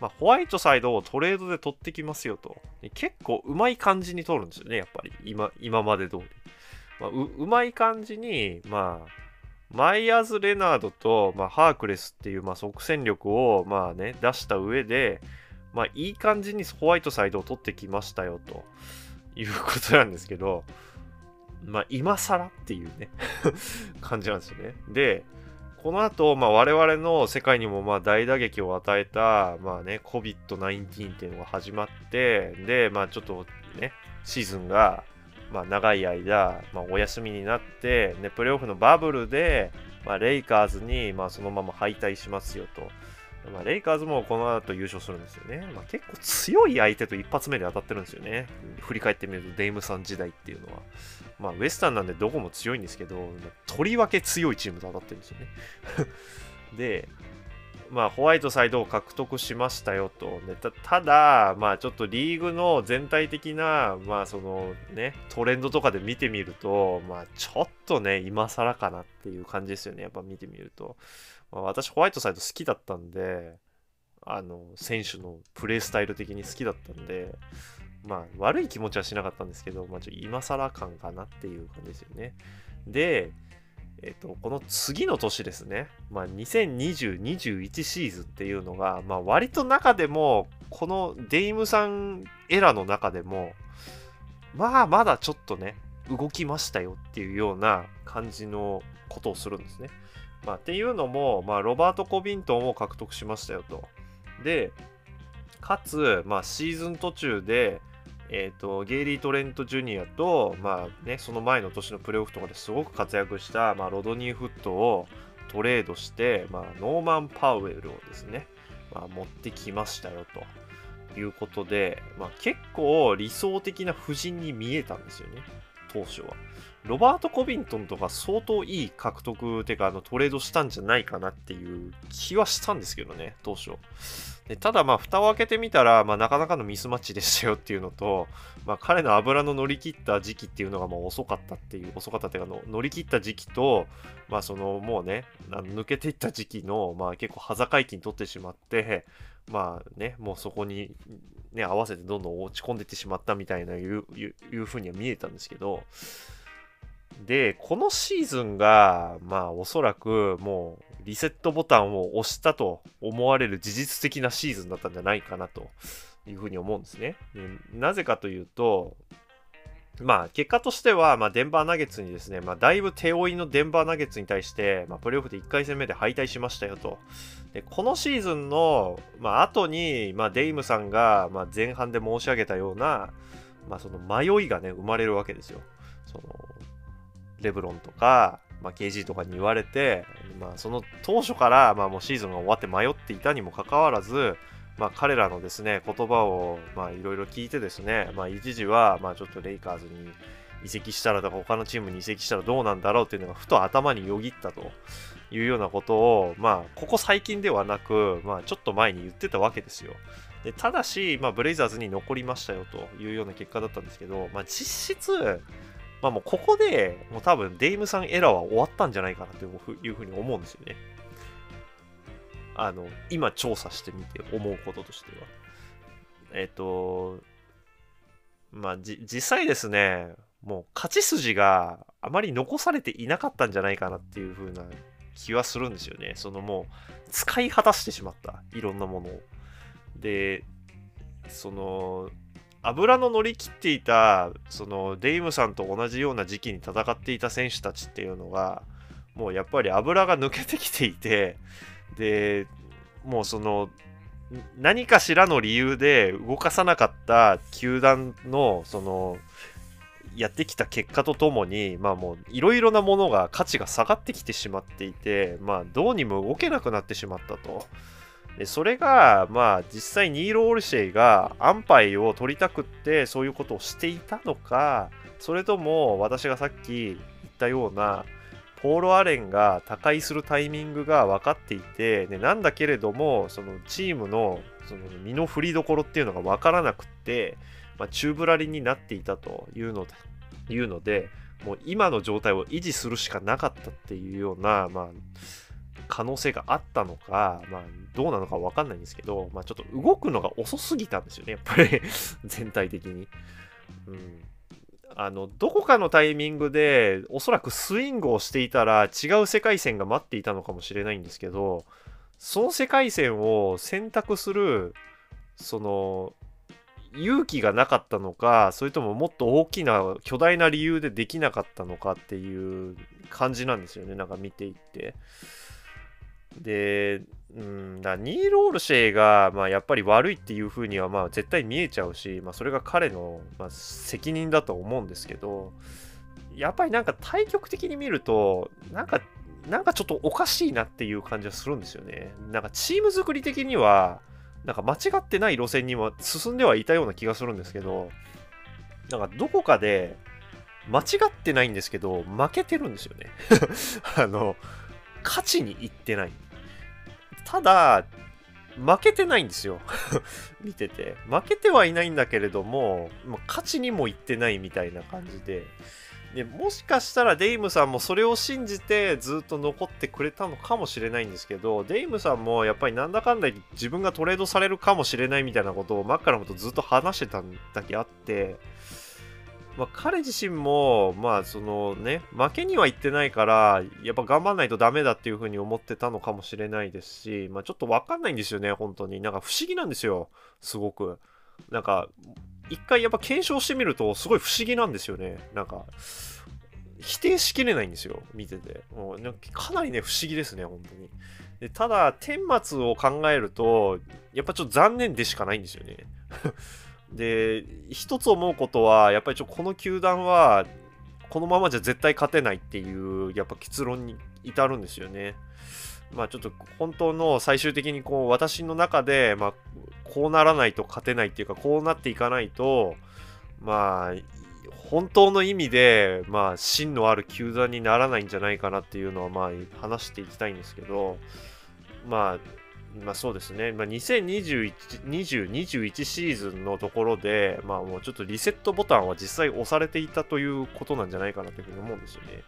まあ、ホワイトサイドをトレードで取ってきますよと。結構うまい感じに取るんですよね、やっぱり。今、今まで通り。まあ、ううまい感じに、まあ、マイヤーズ・レナードと、まあ、ハークレスっていう、まあ、即戦力を、まあね、出した上で、まあ、いい感じにホワイトサイドを取ってきましたよ、ということなんですけど、まあ、今更っていうね 感じなんですよね。で、この後、まあ、我々の世界にもまあ大打撃を与えた、まあね、COVID-19 っていうのが始まって、で、まあちょっとね、シーズンが、まあ、長い間、まあ、お休みになって、ね、プレーオフのバブルで、まあ、レイカーズに、まあ、そのまま敗退しますよと。まあ、レイカーズもこの後優勝するんですよね。まあ、結構強い相手と一発目で当たってるんですよね。振り返ってみると、デイムさん時代っていうのは。まあ、ウエスタンなんでどこも強いんですけど、とりわけ強いチームと当たってるんですよね。で、まあ、ホワイトサイドを獲得しましたよと。ね、ただ、まあ、ちょっとリーグの全体的な、まあ、そのね、トレンドとかで見てみると、まあ、ちょっとね、今更かなっていう感じですよね。やっぱ見てみると。まあ、私、ホワイトサイド好きだったんで、あの、選手のプレースタイル的に好きだったんで、まあ、悪い気持ちはしなかったんですけど、まあ、ちょ今更感かなっていう感じですよね。で、えっと、この次の年ですね、まあ、2020-21シーズンっていうのが、まあ、割と中でも、このデイムさんエラの中でも、まあ、まだちょっとね、動きましたよっていうような感じのことをするんですね。まあ、っていうのも、まあ、ロバート・コビントンを獲得しましたよと。で、かつ、まあ、シーズン途中で、えーと、ゲイリー・トレント・ジュニアと、まあね、その前の年のプレーオフとかですごく活躍した、まあ、ロドニー・フットをトレードして、まあ、ノーマン・パウエルをですね、まあ、持ってきましたよということで、まあ、結構理想的な布陣に見えたんですよね、当初は。ロバート・コビントンとか相当いい獲得てかあのトレードしたんじゃないかなっていう気はしたんですけどね、当初。でただまあ蓋を開けてみたら、まあ、なかなかのミスマッチでしたよっていうのと、まあ、彼の油の乗り切った時期っていうのがもう遅かったっていう遅かったっていうかの乗り切った時期と、まあ、そのもうね抜けていった時期の、まあ、結構端境期に取ってしまってまあねもうそこに、ね、合わせてどんどん落ち込んでいってしまったみたいないういうふうには見えたんですけどでこのシーズンがまあおそらくもうリセットボタンを押したと思われる事実的なシーズンだったんじゃないかなというふうに思うんですね。でなぜかというと、まあ、結果としては、まあ、デンバーナゲッツにですね、まあ、だいぶ手負いのデンバーナゲッツに対して、まあ、プレーオフで1回戦目で敗退しましたよと。でこのシーズンの、まあ後に、まあ、デイムさんが、まあ、前半で申し上げたような、まあ、その迷いがね、生まれるわけですよ。そのレブロンとか、まあ、KG とかに言われて、まあ、その当初から、まあ、もうシーズンが終わって迷っていたにもかかわらず、まあ、彼らのですね言葉をいろいろ聞いてですね、まあ、一時は、まあ、ちょっとレイカーズに移籍したらとか他のチームに移籍したらどうなんだろうっていうのがふと頭によぎったというようなことを、まあ、ここ最近ではなく、まあ、ちょっと前に言ってたわけですよ。でただし、まあ、ブレイザーズに残りましたよというような結果だったんですけど、まあ、実質、まあもうここで、もう多分デイムさんエラーは終わったんじゃないかなというふうに思うんですよね。あの、今調査してみて思うこととしては。えっ、と、まあ実際ですね、もう勝ち筋があまり残されていなかったんじゃないかなっていう風な気はするんですよね。そのもう使い果たしてしまった。いろんなものを。で、その、油の乗り切っていたそのデイムさんと同じような時期に戦っていた選手たちっていうのがもうやっぱり油が抜けてきていてでもうその何かしらの理由で動かさなかった球団のそのやってきた結果とともにまあもういろいろなものが価値が下がってきてしまっていてまあどうにも動けなくなってしまったと。でそれがまあ実際ニーロ・オルシェイが安牌を取りたくってそういうことをしていたのかそれとも私がさっき言ったようなポール・アレンが他界するタイミングが分かっていて、でなんだけれども、そのチームのその身の振りどころっていうのが分からなくって、まあ、宙ぶらりになっていたというのいうので、もう今の状態を維持するしかなかったっていうような、まあ、可能性があったのか、まあ、どうなのか分かんないんですけど、まあ、ちょっと動くのが遅すぎたんですよね、やっぱり。全体的に。うん。あのどこかのタイミングでおそらくスイングをしていたら違う世界線が待っていたのかもしれないんですけどその世界線を選択するその勇気がなかったのかそれとももっと大きな巨大な理由でできなかったのかっていう感じなんですよねなんか見ていって。でうん、だニール・オルシェイが、まあ、やっぱり悪いっていうふうには、まあ、絶対見えちゃうし、まあ、それが彼の、まあ、責任だと思うんですけど、やっぱりなんか対極的に見ると、なんか、なんかちょっとおかしいなっていう感じはするんですよね。なんかチーム作り的には、なんか間違ってない路線にも進んではいたような気がするんですけど、なんかどこかで間違ってないんですけど、負けてるんですよね。あの、勝ちにいってない。ただ、負けてないんですよ 見てて。負けてはいないんだけれども、ま勝ちにもいってないみたいな感じで。でもしかしたらデイムさんもそれを信じてずっと残ってくれたのかもしれないんですけど、デイムさんもやっぱりなんだかんだ自分がトレードされるかもしれないみたいなことをマッカラムとずっと話してたんだけあって、まあ、彼自身も、まあ、そのね、負けにはいってないから、やっぱ頑張んないとダメだっていうふうに思ってたのかもしれないですし、まあ、ちょっとわかんないんですよね、本当に。なんか不思議なんですよ、すごく。なんか、一回やっぱ検証してみると、すごい不思議なんですよね。なんか、否定しきれないんですよ、見てて。もうなんかかなりね、不思議ですね、本当に。でただ、顛末を考えると、やっぱちょっと残念でしかないんですよね。で、一つ思うことは、やっぱりちょこの球団は、このままじゃ絶対勝てないっていう、やっぱ結論に至るんですよね。まあちょっと本当の最終的にこう私の中で、まあ、こうならないと勝てないっていうか、こうなっていかないと、まあ、本当の意味で、まあ、芯のある球団にならないんじゃないかなっていうのは、まあ、話していきたいんですけど、まあ、まあそうですね、まあ、2021、20、21シーズンのところで、まあもうちょっとリセットボタンは実際押されていたということなんじゃないかなというふうに思うんですよね。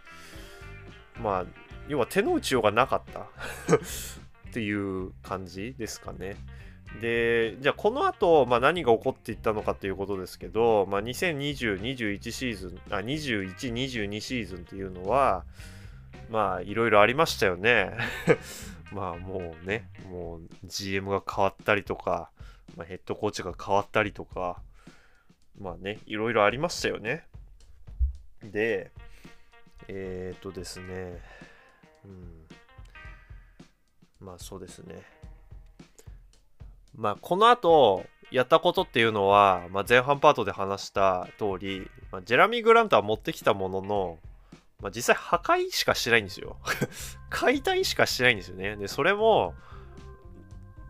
まあ、要は手の打ちようがなかった っていう感じですかね。で、じゃあこの後、まあ、何が起こっていったのかということですけど、まあ、2020、21シーズン、あ、21、22シーズンっていうのは、まあ、いろいろありましたよね。まあもうね、もう GM が変わったりとか、まあ、ヘッドコーチが変わったりとか、まあね、いろいろありましたよね。で、えっ、ー、とですね、うん、まあそうですね。まあこの後、やったことっていうのは、まあ、前半パートで話した通り、まあ、ジェラミー・グラントは持ってきたものの、まあ、実際破壊しかしてないんですよ。解体しかしてないんですよね。で、それも、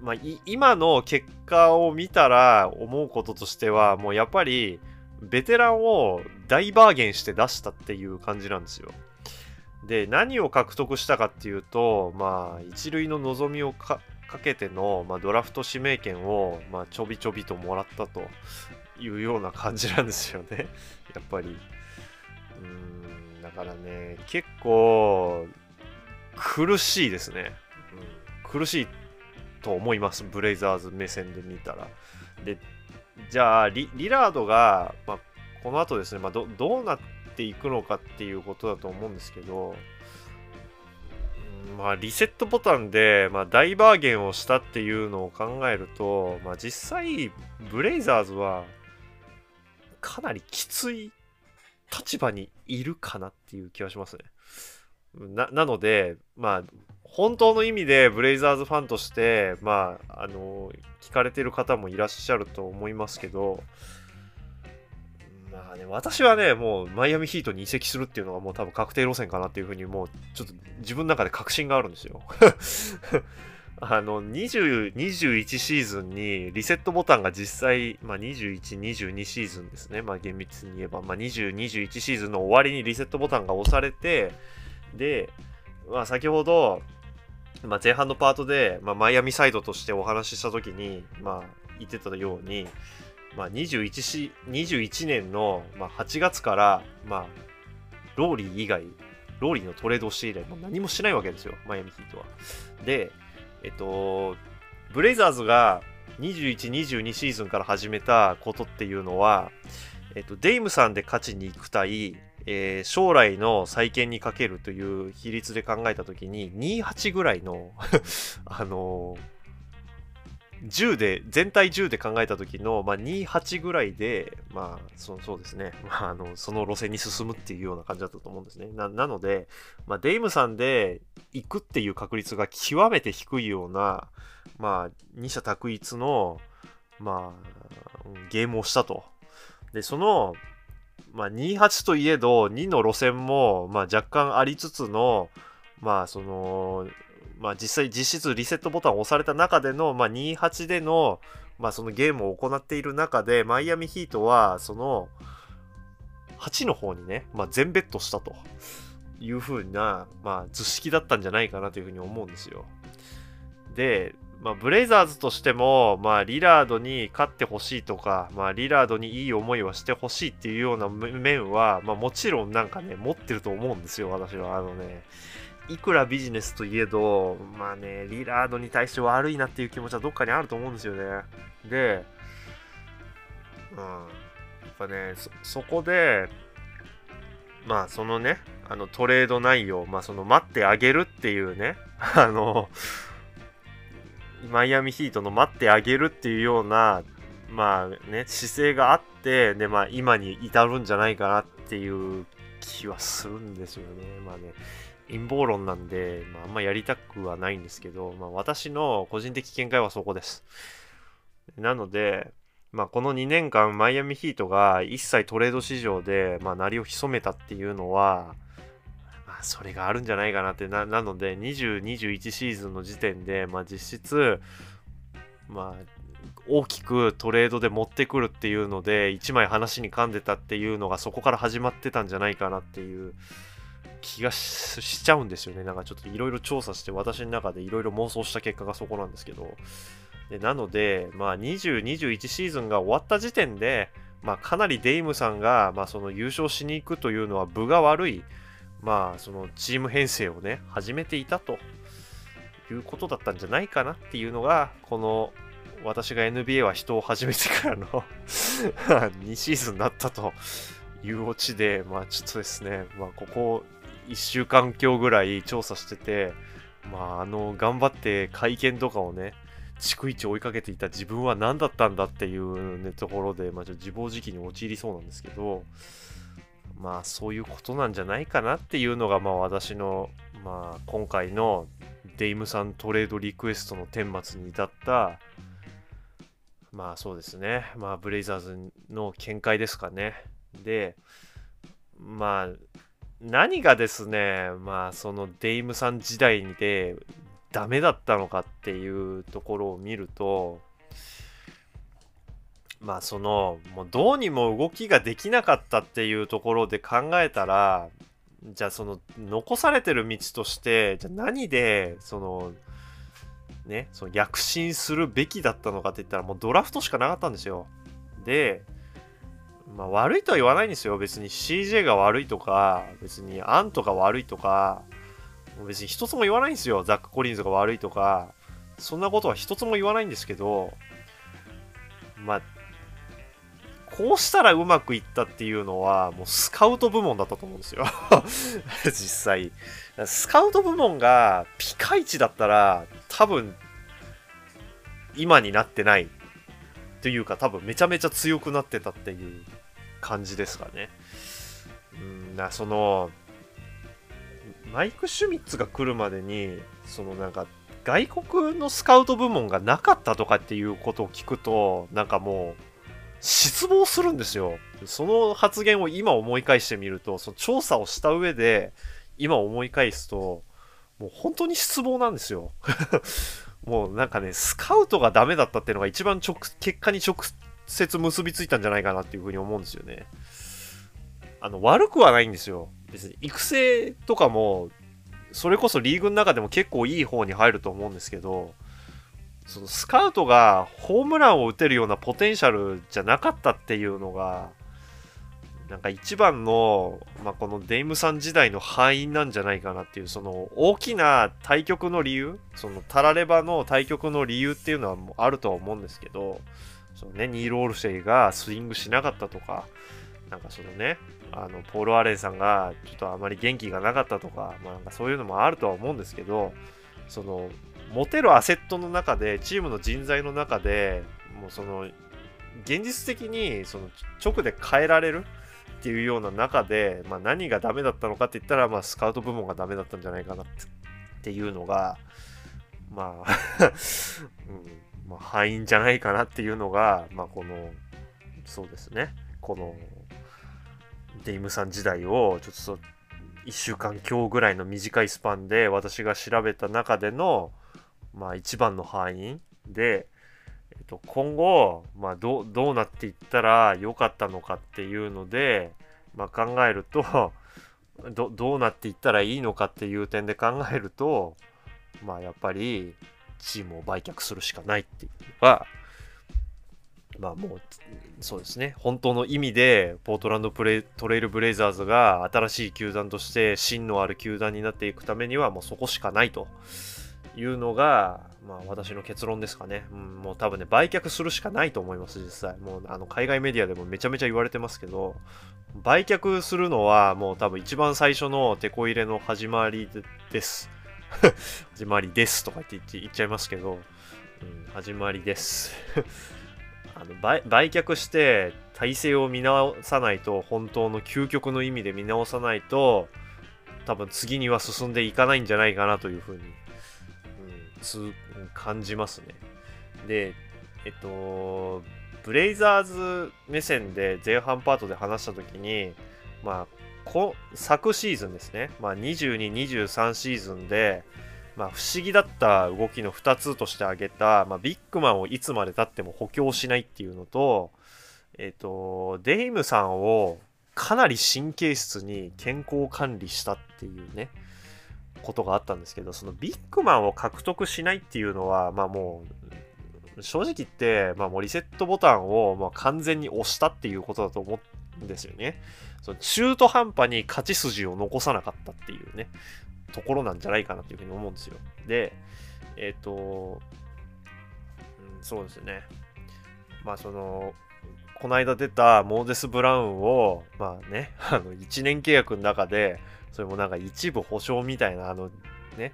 まあ、今の結果を見たら思うこととしては、もうやっぱり、ベテランを大バーゲンして出したっていう感じなんですよ。で、何を獲得したかっていうと、まあ、一塁の望みをかけての、まあ、ドラフト指名権を、まあ、ちょびちょびともらったというような感じなんですよね。やっぱり。うんからね、結構、苦しいですね、うん。苦しいと思います、ブレイザーズ目線で見たら。で、じゃあリ、リラードが、まあ、この後ですね、まあど、どうなっていくのかっていうことだと思うんですけど、まあ、リセットボタンで、まあ、大バーゲンをしたっていうのを考えると、まあ、実際、ブレイザーズはかなりきつい立場にいるかなっていう気はしますね。ななので、まあ、本当の意味でブレイザーズファンとして、まあ、あの、聞かれてる方もいらっしゃると思いますけど、まあね、私はね、もうマイアミヒートに移籍するっていうのがもう多分確定路線かなっていうふうにもうちょっと自分の中で確信があるんですよ。あの、20、21シーズンにリセットボタンが実際、まあ21、22シーズンですね。まあ厳密に言えば、まあ20、21シーズンの終わりにリセットボタンが押されて、で、まあ先ほど、まあ前半のパートで、まあマイアミサイドとしてお話しした時に、まあ言ってたように、まあ21し、21年の、まあ、8月から、まあ、ローリー以外、ローリーのトレードをして以来、も何もしないわけですよ、マイアミヒートは。で、えっと、ブレイザーズが21、22シーズンから始めたことっていうのは、えっと、デイムさんで勝ちに行く対、えー将来の再建にかけるという比率で考えたときに、28ぐらいの、あのー10で、全体10で考えた時の、まあ、28ぐらいで、まあ、そそうですね、まあ、あの、その路線に進むっていうような感じだったと思うんですね。なので、まあ、デイムさんで行くっていう確率が極めて低いような、まあ、二者択一の、まあ、ゲームをしたと。で、その、まあ、28といえど、2の路線も、まあ、若干ありつつの、まあ、その、まあ、実際実質リセットボタンを押された中での、まあ、28での、まあ、そのゲームを行っている中で、マイアミヒートは、その、8の方にね、まあ、全ベットしたという風な、まあ、図式だったんじゃないかなというふうに思うんですよ。で、まあ、ブレイザーズとしても、まあ、リラードに勝ってほしいとか、まあ、リラードにいい思いはしてほしいっていうような面は、まあ、もちろんなんかね、持ってると思うんですよ、私は。あのね、いくらビジネスといえど、まあね、リラードに対して悪いなっていう気持ちはどっかにあると思うんですよね。で、うん、やっぱね、そ、こで、まあそのね、あのトレード内容、まあその待ってあげるっていうね、あの、マイアミヒートの待ってあげるっていうような、まあね、姿勢があって、で、まあ今に至るんじゃないかなっていう気はするんですよね。まあね、陰謀論なんで、まあ、あんまやりたくはないんですけど、まあ、私の個人的見解はそこです。なので、まあ、この2年間、マイアミヒートが一切トレード市場で、まあ、鳴りを潜めたっていうのは、まあ、それがあるんじゃないかなってな、なので、20、21シーズンの時点で、まあ、実質、まあ、大きくトレードで持ってくるっていうので、1枚話に噛んでたっていうのがそこから始まってたんじゃないかなっていう気がしちゃうんですよね。なんかちょっといろいろ調査して私の中でいろいろ妄想した結果がそこなんですけど。でなので、まあ20、21シーズンが終わった時点で、まあかなりデイムさんが、まあその優勝しに行くというのは分が悪い、まあそのチーム編成をね、始めていたということだったんじゃないかなっていうのが、この私が NBA は人を始めてからの 2シーズンだったというオチで、まあちょっとですね、まあここ1週間強ぐらい調査してて、まあ、あの、頑張って会見とかをね、逐一追いかけていた自分は何だったんだっていう、ね、ところで、まあ、ちょっと自暴自棄に陥りそうなんですけど、まあ、そういうことなんじゃないかなっていうのが、まあ、私の、まあ、今回のデイムさんトレードリクエストの顛末に至った、まあ、そうですね、まあ、ブレイザーズの見解ですかね。で、まあ、何がですね、まあそのデイムさん時代でダメだったのかっていうところを見ると、まあその、もうどうにも動きができなかったっていうところで考えたら、じゃあその残されてる道として、じゃあ何でその、ね、その躍進するべきだったのかって言ったらもうドラフトしかなかったんですよ。で、まあ悪いとは言わないんですよ。別に CJ が悪いとか、別にアントが悪いとか、別に一つも言わないんですよ。ザック・コリンズが悪いとか、そんなことは一つも言わないんですけど、まあ、こうしたらうまくいったっていうのは、もうスカウト部門だったと思うんですよ。実際。スカウト部門がピカイチだったら、多分、今になってないというか多分めちゃめちゃ強くなってたっていう感じですかね。うんなそのマイク・シュミッツが来るまでにそのなんか外国のスカウト部門がなかったとかっていうことを聞くとなんかもう失望するんですよその発言を今思い返してみるとその調査をした上で今思い返すともう本当に失望なんですよ もうなんかねスカウトがダメだったっていうのが一番直結果に直接結びついたんじゃないかなっていうふうに思うんですよね。あの悪くはないんですよ。別に育成とかもそれこそリーグの中でも結構いい方に入ると思うんですけどそのスカウトがホームランを打てるようなポテンシャルじゃなかったっていうのがなんか一番の、まあ、このデイムさん時代の敗因なんじゃないかなっていうその大きな対局の理由そのタラレバの対局の理由っていうのはあるとは思うんですけどそのねニール・オルシェイがスイングしなかったとかなんかそのねあのポール・アレンさんがちょっとあまり元気がなかったとか,、まあ、なんかそういうのもあるとは思うんですけどその持てるアセットの中でチームの人材の中でもうその現実的にその直で変えられるっていうような中で、まあ、何がダメだったのかって言ったら、まあ、スカウト部門がダメだったんじゃないかなっていうのがまあ うん。まあ、敗因じゃないかなっていうのが、まあ、このそうですね。このデイムさん時代をちょっと1週間強ぐらいの短いスパンで私が調べた中での、まあ、一番の敗因で、えっと、今後、まあ、どどうなっていったらよかったのかっていうので、まあ、考えるとどうなっていったらいいのかっていう点で考えるとまあやっぱりチームを売却するしかないっていうのがまあもうそうですね。本当の意味でポートランドプレトレイルブレイザーズが新しい球団として芯のある球団になっていくためにはもうそこしかないというのが、まあ、私の結論ですかね、うん、もう多分ね売却するしかないと思います実際。もうあの海外メディアでもめちゃめちゃ言われてますけど売却するのはもう多分一番最初のテこ入れの始まりです。始まりですとか言って言っちゃいますけど、うん、始まりです あの売売却して体制を見直さないと本当の究極の意味で見直さないと多分次には進んでいかないんじゃないかなというふうに、うん、感じますね。で、えっと、ブレイザーズ目線で前半パートで話した時に、まあ、こ昨シーズンですね、まあ、22、23シーズンで、まあ、不思議だった動きの2つとして挙げた、まあ、ビッグマンをいつまでたっても補強しないっていうのと、えっ、と、デイムさんをかなり神経質に健康管理したっていうね、ことがあったんですけど、そのビッグマンを獲得しないっていうのは、まあもう、正直言って、まあもうリセットボタンをま完全に押したっていうことだと思うんですよね。その中途半端に勝ち筋を残さなかったっていうね。ところなんじゃないかなというふうに思うんですよ。で、えっ、ー、と、うん、そうですね。まあその、この間出たモーゼス・ブラウンを、まあね、あの、1年契約の中で、それもなんか一部保証みたいな、あの、ね、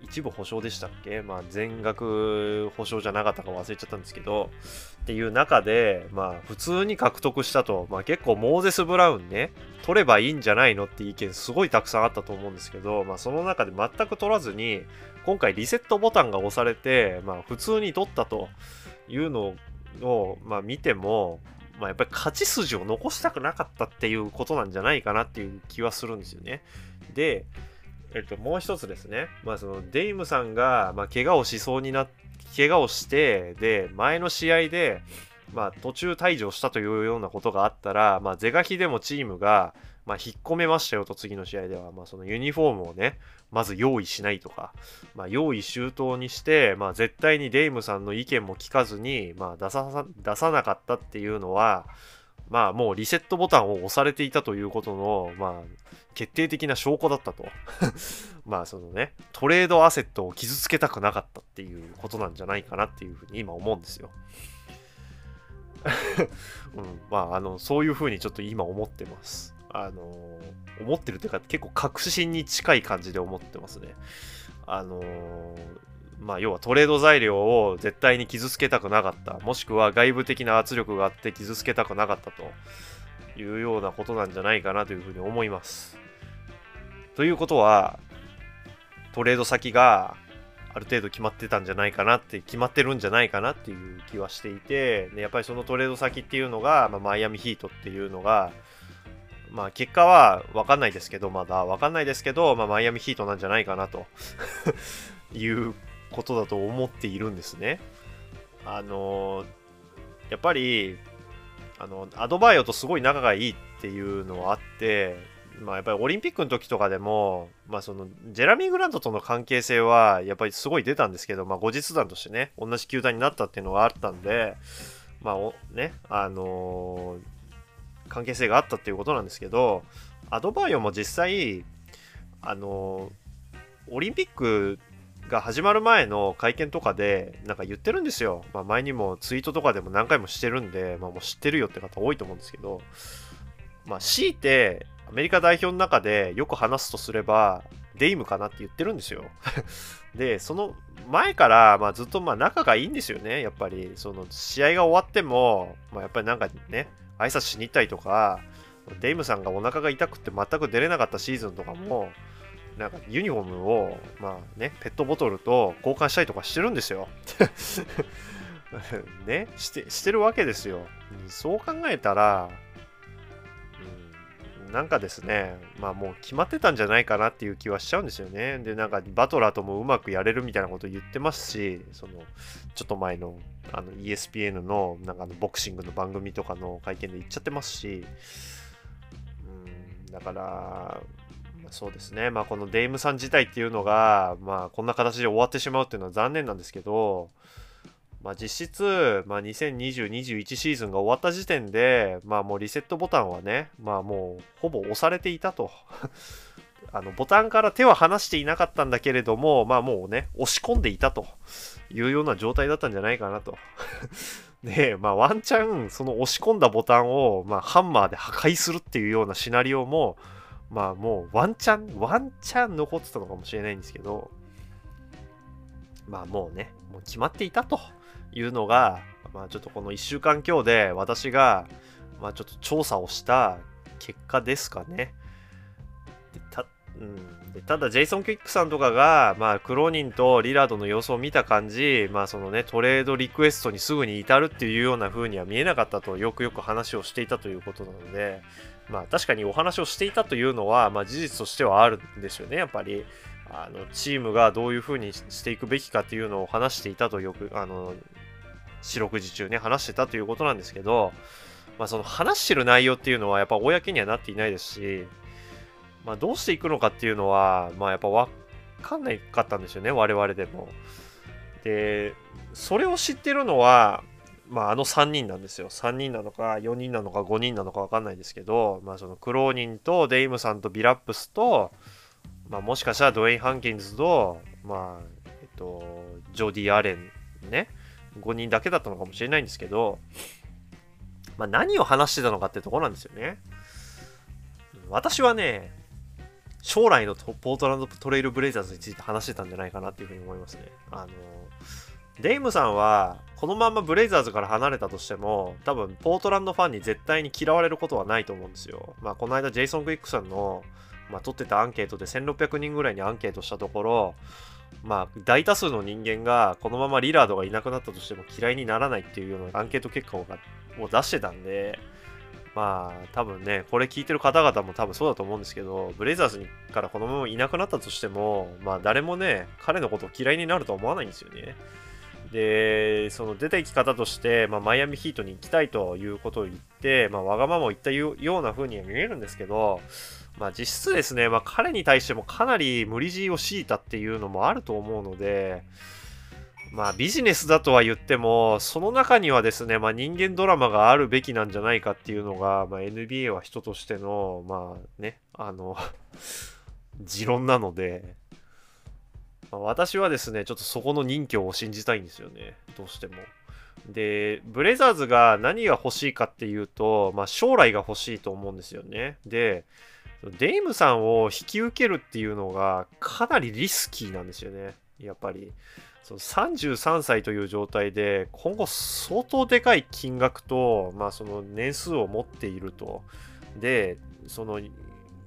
一部保証でしたっけ？まあ全額保証じゃなかったか忘れちゃったんですけど、っていう中で、まあ普通に獲得したと、まあ結構モーゼス・ブラウンね、取ればいいんじゃないのって意見すごいたくさんあったと思うんですけど、まあその中で全く取らずに、今回リセットボタンが押されて、まあ普通に取ったというのを、まあ見ても、まあやっぱり勝ち筋を残したくなかったっていうことなんじゃないかなっていう気はするんですよね。で、えっと、もう一つですね、まあ、そのデイムさんが、まあ、怪我をしそうにな怪我をしてで前の試合で、まあ、途中退場したというようなことがあったら、まあ、ゼガヒでもチームが、まあ、引っ込めましたよと次の試合では、まあ、そのユニフォームをねまず用意しないとか、まあ、用意周到にして、まあ、絶対にデイムさんの意見も聞かずに、まあ、出さ出さなかったっていうのは、まあもうリセットボタンを押されていたということの、まあ、決定的な証拠だったと。まあそのね、トレードアセットを傷つけたくなかったっていうことなんじゃないかなっていうふうに今思うんですよ。うん、まああの、そういうふうにちょっと今思ってます。あの思ってるというか結構確信に近い感じで思ってますね。あのまあ、要はトレード材料を絶対に傷つけたくなかった。もしくは外部的な圧力があって傷つけたくなかったというようなことなんじゃないかなというふうに思います。ということは、トレード先がある程度決まってたんじゃないかなって決まってるんじゃないかなっていう気はしていてでやっぱりそのトレード先っていうのが、まあ、マイアミヒートっていうのがまあ結果は分かんないですけどまだ分かんないですけど、まあ、マイアミヒートなんじゃないかなと いうことだと思っているんですね。あのやっぱりあのアドバイオとすごい仲がいいっていうのはあってまあ、やっぱりオリンピックの時とかでも、まあ、そのジェラミー・グラントとの関係性はやっぱりすごい出たんですけど、まあ、後日談としてね同じ球団になったっていうのがあったんで、まあねあのー、関係性があったっていうことなんですけどアドバイオも実際、あのー、オリンピックが始まる前の会見とかでなんか言ってるんですよ、まあ、前にもツイートとかでも何回もしてるんで、まあ、もう知ってるよって方多いと思うんですけど、まあ、強いてアメリカ代表の中でよく話すとすれば、デイムかなって言ってるんですよ。で、その前から、まあ、ずっとまあ仲がいいんですよね、やっぱり。その試合が終わっても、まあ、やっぱりなんかね、挨拶しに行ったりとか、デイムさんがお腹が痛くて全く出れなかったシーズンとかも、なんかユニフォームを、まあね、ペットボトルと交換したりとかしてるんですよ。ねしてしてるわけですよ。そう考えたら、なんかですね、まあもう決まってたんじゃないかなっていう気はしちゃうんですよね。で、なんかバトラーともうまくやれるみたいなこと言ってますし、その、ちょっと前のあの ESPN のなんかのボクシングの番組とかの会見で言っちゃってますし、うん、だから、そうですね、まあこのデイムさん自体っていうのが、まあこんな形で終わってしまうっていうのは残念なんですけど、まあ、実質、まあ、2020-21シーズンが終わった時点で、まあ、もうリセットボタンはね、まあ、もうほぼ押されていたと。あのボタンから手は離していなかったんだけれども、まあもうね、押し込んでいたというような状態だったんじゃないかなと。で、まあワンチャン、その押し込んだボタンを、まあ、ハンマーで破壊するっていうようなシナリオも、まあもうワンチャン、ワンチャン残ってたのかもしれないんですけど、まあもうね、もう決まっていたと。いうのが、まあ、ちょっとこの1週間今日で私が、まあ、ちょっと調査をした結果ですかね。でたうん、でただ、ジェイソン・キックさんとかが、まあ、クローニンとリラードの様子を見た感じ、まあ、そのね、トレードリクエストにすぐに至るっていうような風には見えなかったと、よくよく話をしていたということなので、まあ、確かにお話をしていたというのは、まあ、事実としてはあるんですよね、やっぱり。あのチームがどういう風にしていくべきかっていうのを話していたとよくあの四六時中ね、話してたということなんですけど、まあ、その話してる内容っていうのはやっぱ公にはなっていないですし、まあ、どうしていくのかっていうのは、まあ、やっぱ分かんないかったんですよね、我々でも。で、それを知ってるのは、まあ、あの3人なんですよ。3人なのか、4人なのか、5人なのか分かんないですけど、まあ、そのクローニンとデイムさんとビラップスと、まあ、もしかしたらドウェイン・ハンキンズと、まあ、えっと、ジョディ・アレンね、5人だけだったのかもしれないんですけど、まあ、何を話してたのかってとこなんですよね。私はね、将来のポートランドトレイルブレイザーズについて話してたんじゃないかなっていうふうに思いますね。あの、デイムさんは、このままブレイザーズから離れたとしても、多分、ポートランドファンに絶対に嫌われることはないと思うんですよ。まあ、この間、ジェイソン・クイックさんの、まあ、取ってたアンケートで1600人ぐらいにアンケートしたところ、まあ、大多数の人間がこのままリラードがいなくなったとしても嫌いにならないっていうようなアンケート結果を出してたんで、まあ、多分ね、これ聞いてる方々も多分そうだと思うんですけど、ブレイザーズからこのままいなくなったとしても、まあ、誰もね、彼のことを嫌いになるとは思わないんですよね。で、その出て行き方として、まあ、マイアミヒートに行きたいということを言って、まあ、わがままを言ったような風には見えるんですけど、まあ実質ですね、まあ彼に対してもかなり無理強いを強いたっていうのもあると思うので、まあビジネスだとは言っても、その中にはですね、まあ人間ドラマがあるべきなんじゃないかっていうのが、まあ NBA は人としての、まあね、あの 持論なので、まあ、私はですね、ちょっとそこの任侠を信じたいんですよね、どうしても。で、ブレザーズが何が欲しいかっていうと、まあ将来が欲しいと思うんですよね。で、デイムさんを引き受けるっていうのがかなりリスキーなんですよね。やっぱり。その33歳という状態で今後相当でかい金額と、まあ、その年数を持っていると。で、その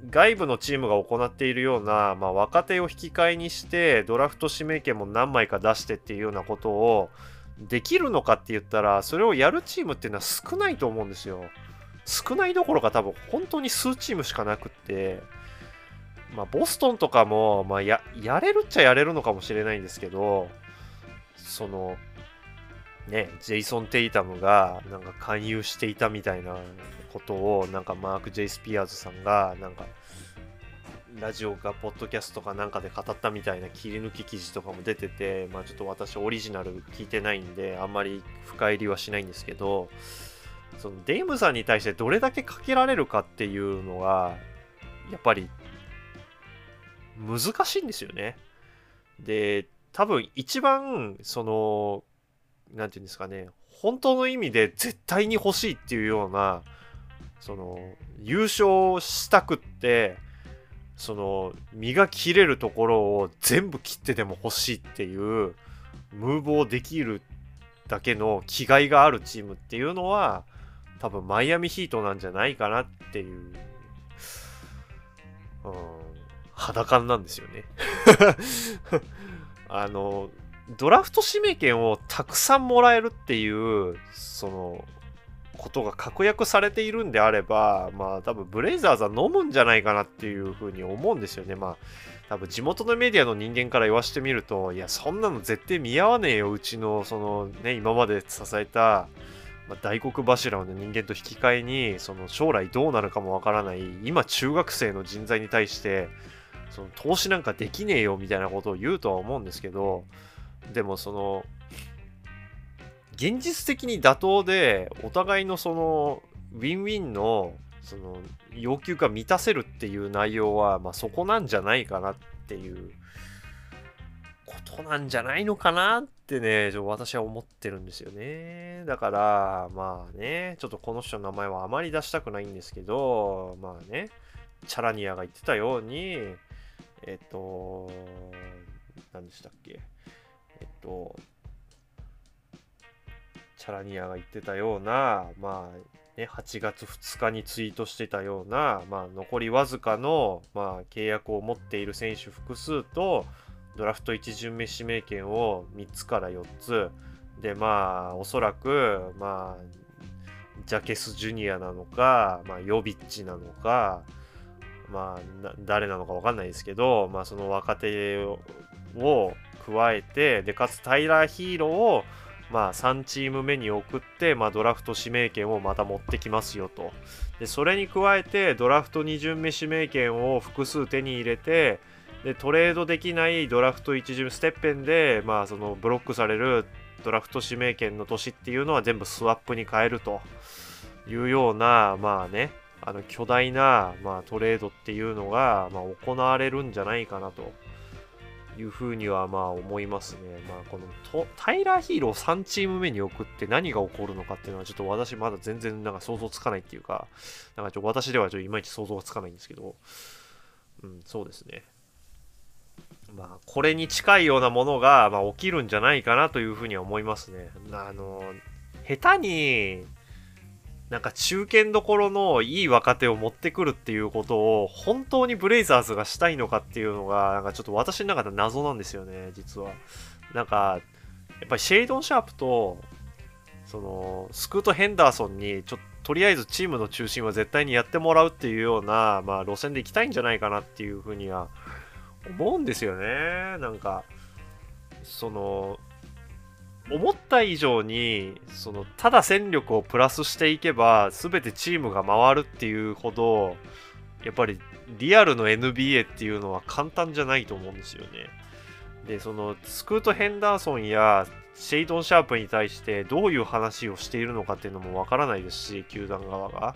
外部のチームが行っているような、まあ、若手を引き換えにしてドラフト指名権も何枚か出してっていうようなことをできるのかって言ったらそれをやるチームっていうのは少ないと思うんですよ。少ないどころか多分本当に数チームしかなくってまあボストンとかも、まあ、ややれるっちゃやれるのかもしれないんですけどそのねジェイソン・テイタムがなんか勧誘していたみたいなことをなんかマーク・ジェイ・スピアーズさんがなんかラジオかポッドキャストかなんかで語ったみたいな切り抜き記事とかも出てて、まあ、ちょっと私オリジナル聞いてないんであんまり深入りはしないんですけどそのデイムさんに対してどれだけかけられるかっていうのがやっぱり難しいんですよね。で多分一番その何て言うんですかね本当の意味で絶対に欲しいっていうようなその優勝したくってその身が切れるところを全部切ってでも欲しいっていうムーブをできるだけの気概があるチームっていうのは多分マイアミヒートなんじゃないかなっていう、うん、肌感なんですよね。あのドラフト指名権をたくさんもらえるっていうそのことが確約されているんであれば、まあ多分ブレイザーズは飲むんじゃないかなっていうふうに思うんですよね。まあ多分地元のメディアの人間から言わしてみると、いや、そんなの絶対見合わねえよ、うちのそのね、今まで支えた、まあ、大黒柱の人間と引き換えに、その将来どうなるかもわからない、今中学生の人材に対して、その投資なんかできねえよみたいなことを言うとは思うんですけど、でもその、現実的に妥当でお互いのそのウィンウィンのその要求が満たせるっていう内容は、まあ、そこなんじゃないかなっていうことなんじゃないのかなってね、私は思ってるんですよね。だから、まあね、ちょっとこの人の名前はあまり出したくないんですけど、まあね、チャラニアが言ってたように、えっと、何でしたっけ、えっと、チャラニアが言ってたような、まあ、ね、8月2日にツイートしてたような、まあ、残りわずかの、まあ、契約を持っている選手複数と、ドラフト1巡目指名権を3つから4つ、で、まあ、おそらく、まあ、ジャケス・ジュニアなのか、まあ、ヨビッチなのか、まあ、誰なのか分かんないですけど、まあ、その若手を加えて、で、かつタイラー・ヒーローを、まあ、3チーム目に送って、まあ、ドラフト指名権をまた持ってきますよと。で、それに加えて、ドラフト2巡目指名権を複数手に入れて、で、トレードできないドラフト1巡ステッペンで、まあ、そのブロックされるドラフト指名権の年っていうのは全部スワップに変えるというような、まあね、あの巨大な、まあ、トレードっていうのが、まあ、行われるんじゃないかなというふうにはまあ思いますね。まあこのタイラーヒーロー3チーム目に送って何が起こるのかっていうのはちょっと私まだ全然なんか想像つかないっていうか、なんかちょ私ではちょっといまいち想像がつかないんですけど、うん、そうですね。まあこれに近いようなものがまあ起きるんじゃないかなというふうには思いますね。あの、下手になんか中堅どころのいい若手を持ってくるっていうことを本当にブレイザーズがしたいのかっていうのがなんかちょっと私の中で謎なんですよね実は。なんかやっぱりシェイドン・シャープとそのスクート・ヘンダーソンにちょっとりあえずチームの中心は絶対にやってもらうっていうような、まあ、路線で行きたいんじゃないかなっていうふうには思うんですよね。なんかその思った以上にそのただ戦力をプラスしていけば全てチームが回るっていうほどやっぱりリアルの NBA っていうのは簡単じゃないと思うんですよね。でそのスクート・ヘンダーソンやシェイドン・シャープに対してどういう話をしているのかっていうのもわからないですし球団側が。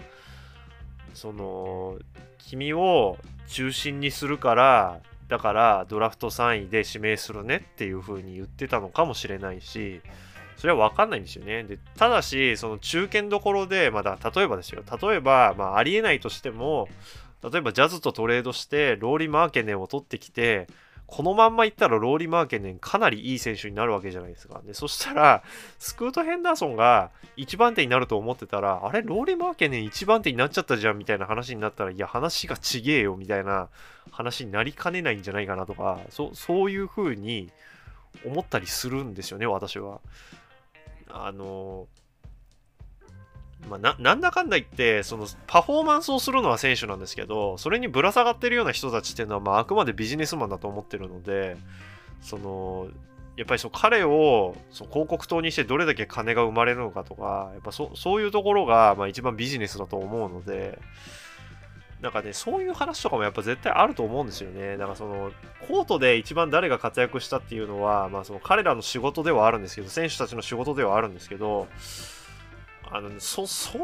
その君を中心にするからだからドラフト3位で指名するねっていう風に言ってたのかもしれないし、それは分かんないんですよね。でただし、その中堅どころで、まだ例えばですよ、例えば、まあ、ありえないとしても、例えばジャズとトレードして、ローリー・マーケネンを取ってきて、このまんまいったらローリー・マーケネンかなりいい選手になるわけじゃないですか。でそしたら、スクート・ヘンダーソンが1番手になると思ってたら、あれ、ローリー・マーケネン1番手になっちゃったじゃんみたいな話になったら、いや、話がちげえよみたいな話になりかねないんじゃないかなとか、そそういう風に思ったりするんですよね、私は。あのまあ、なんだかんだ言ってそのパフォーマンスをするのは選手なんですけどそれにぶら下がってるような人たちっていうのは、まあ、あくまでビジネスマンだと思ってるのでそのやっぱりそう彼をそ広告塔にしてどれだけ金が生まれるのかとかやっぱそそういうところが、まあ、一番ビジネスだと思うのでなんかねそういう話とかもやっぱ絶対あると思うんですよね。なんかそのコートで一番誰が活躍したっていうのは、まあ、その彼らの仕事ではあるんですけど選手たちの仕事ではあるんですけどあの、そ、そ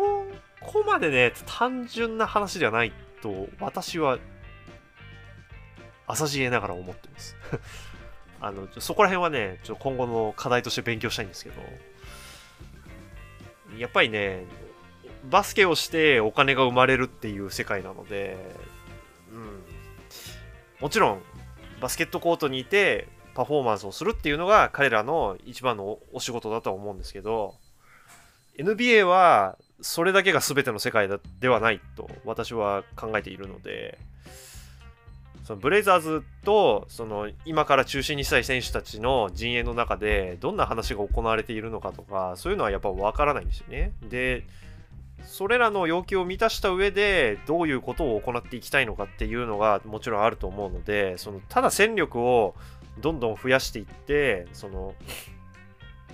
こまでね、単純な話ではないと、私は、浅知恵ながら思ってます。あの、そこら辺はね、ちょっと今後の課題として勉強したいんですけど、やっぱりね、バスケをしてお金が生まれるっていう世界なので、うん。もちろん、バスケットコートにいてパフォーマンスをするっていうのが彼らの一番のお仕事だとは思うんですけど、NBA はそれだけが全ての世界ではないと私は考えているのでそのブレイザーズとその今から中心にしたい選手たちの陣営の中でどんな話が行われているのかとかそういうのはやっぱ分からないんですよね。でそれらの要求を満たした上でどういうことを行っていきたいのかっていうのがもちろんあると思うのでそのただ戦力をどんどん増やしていってその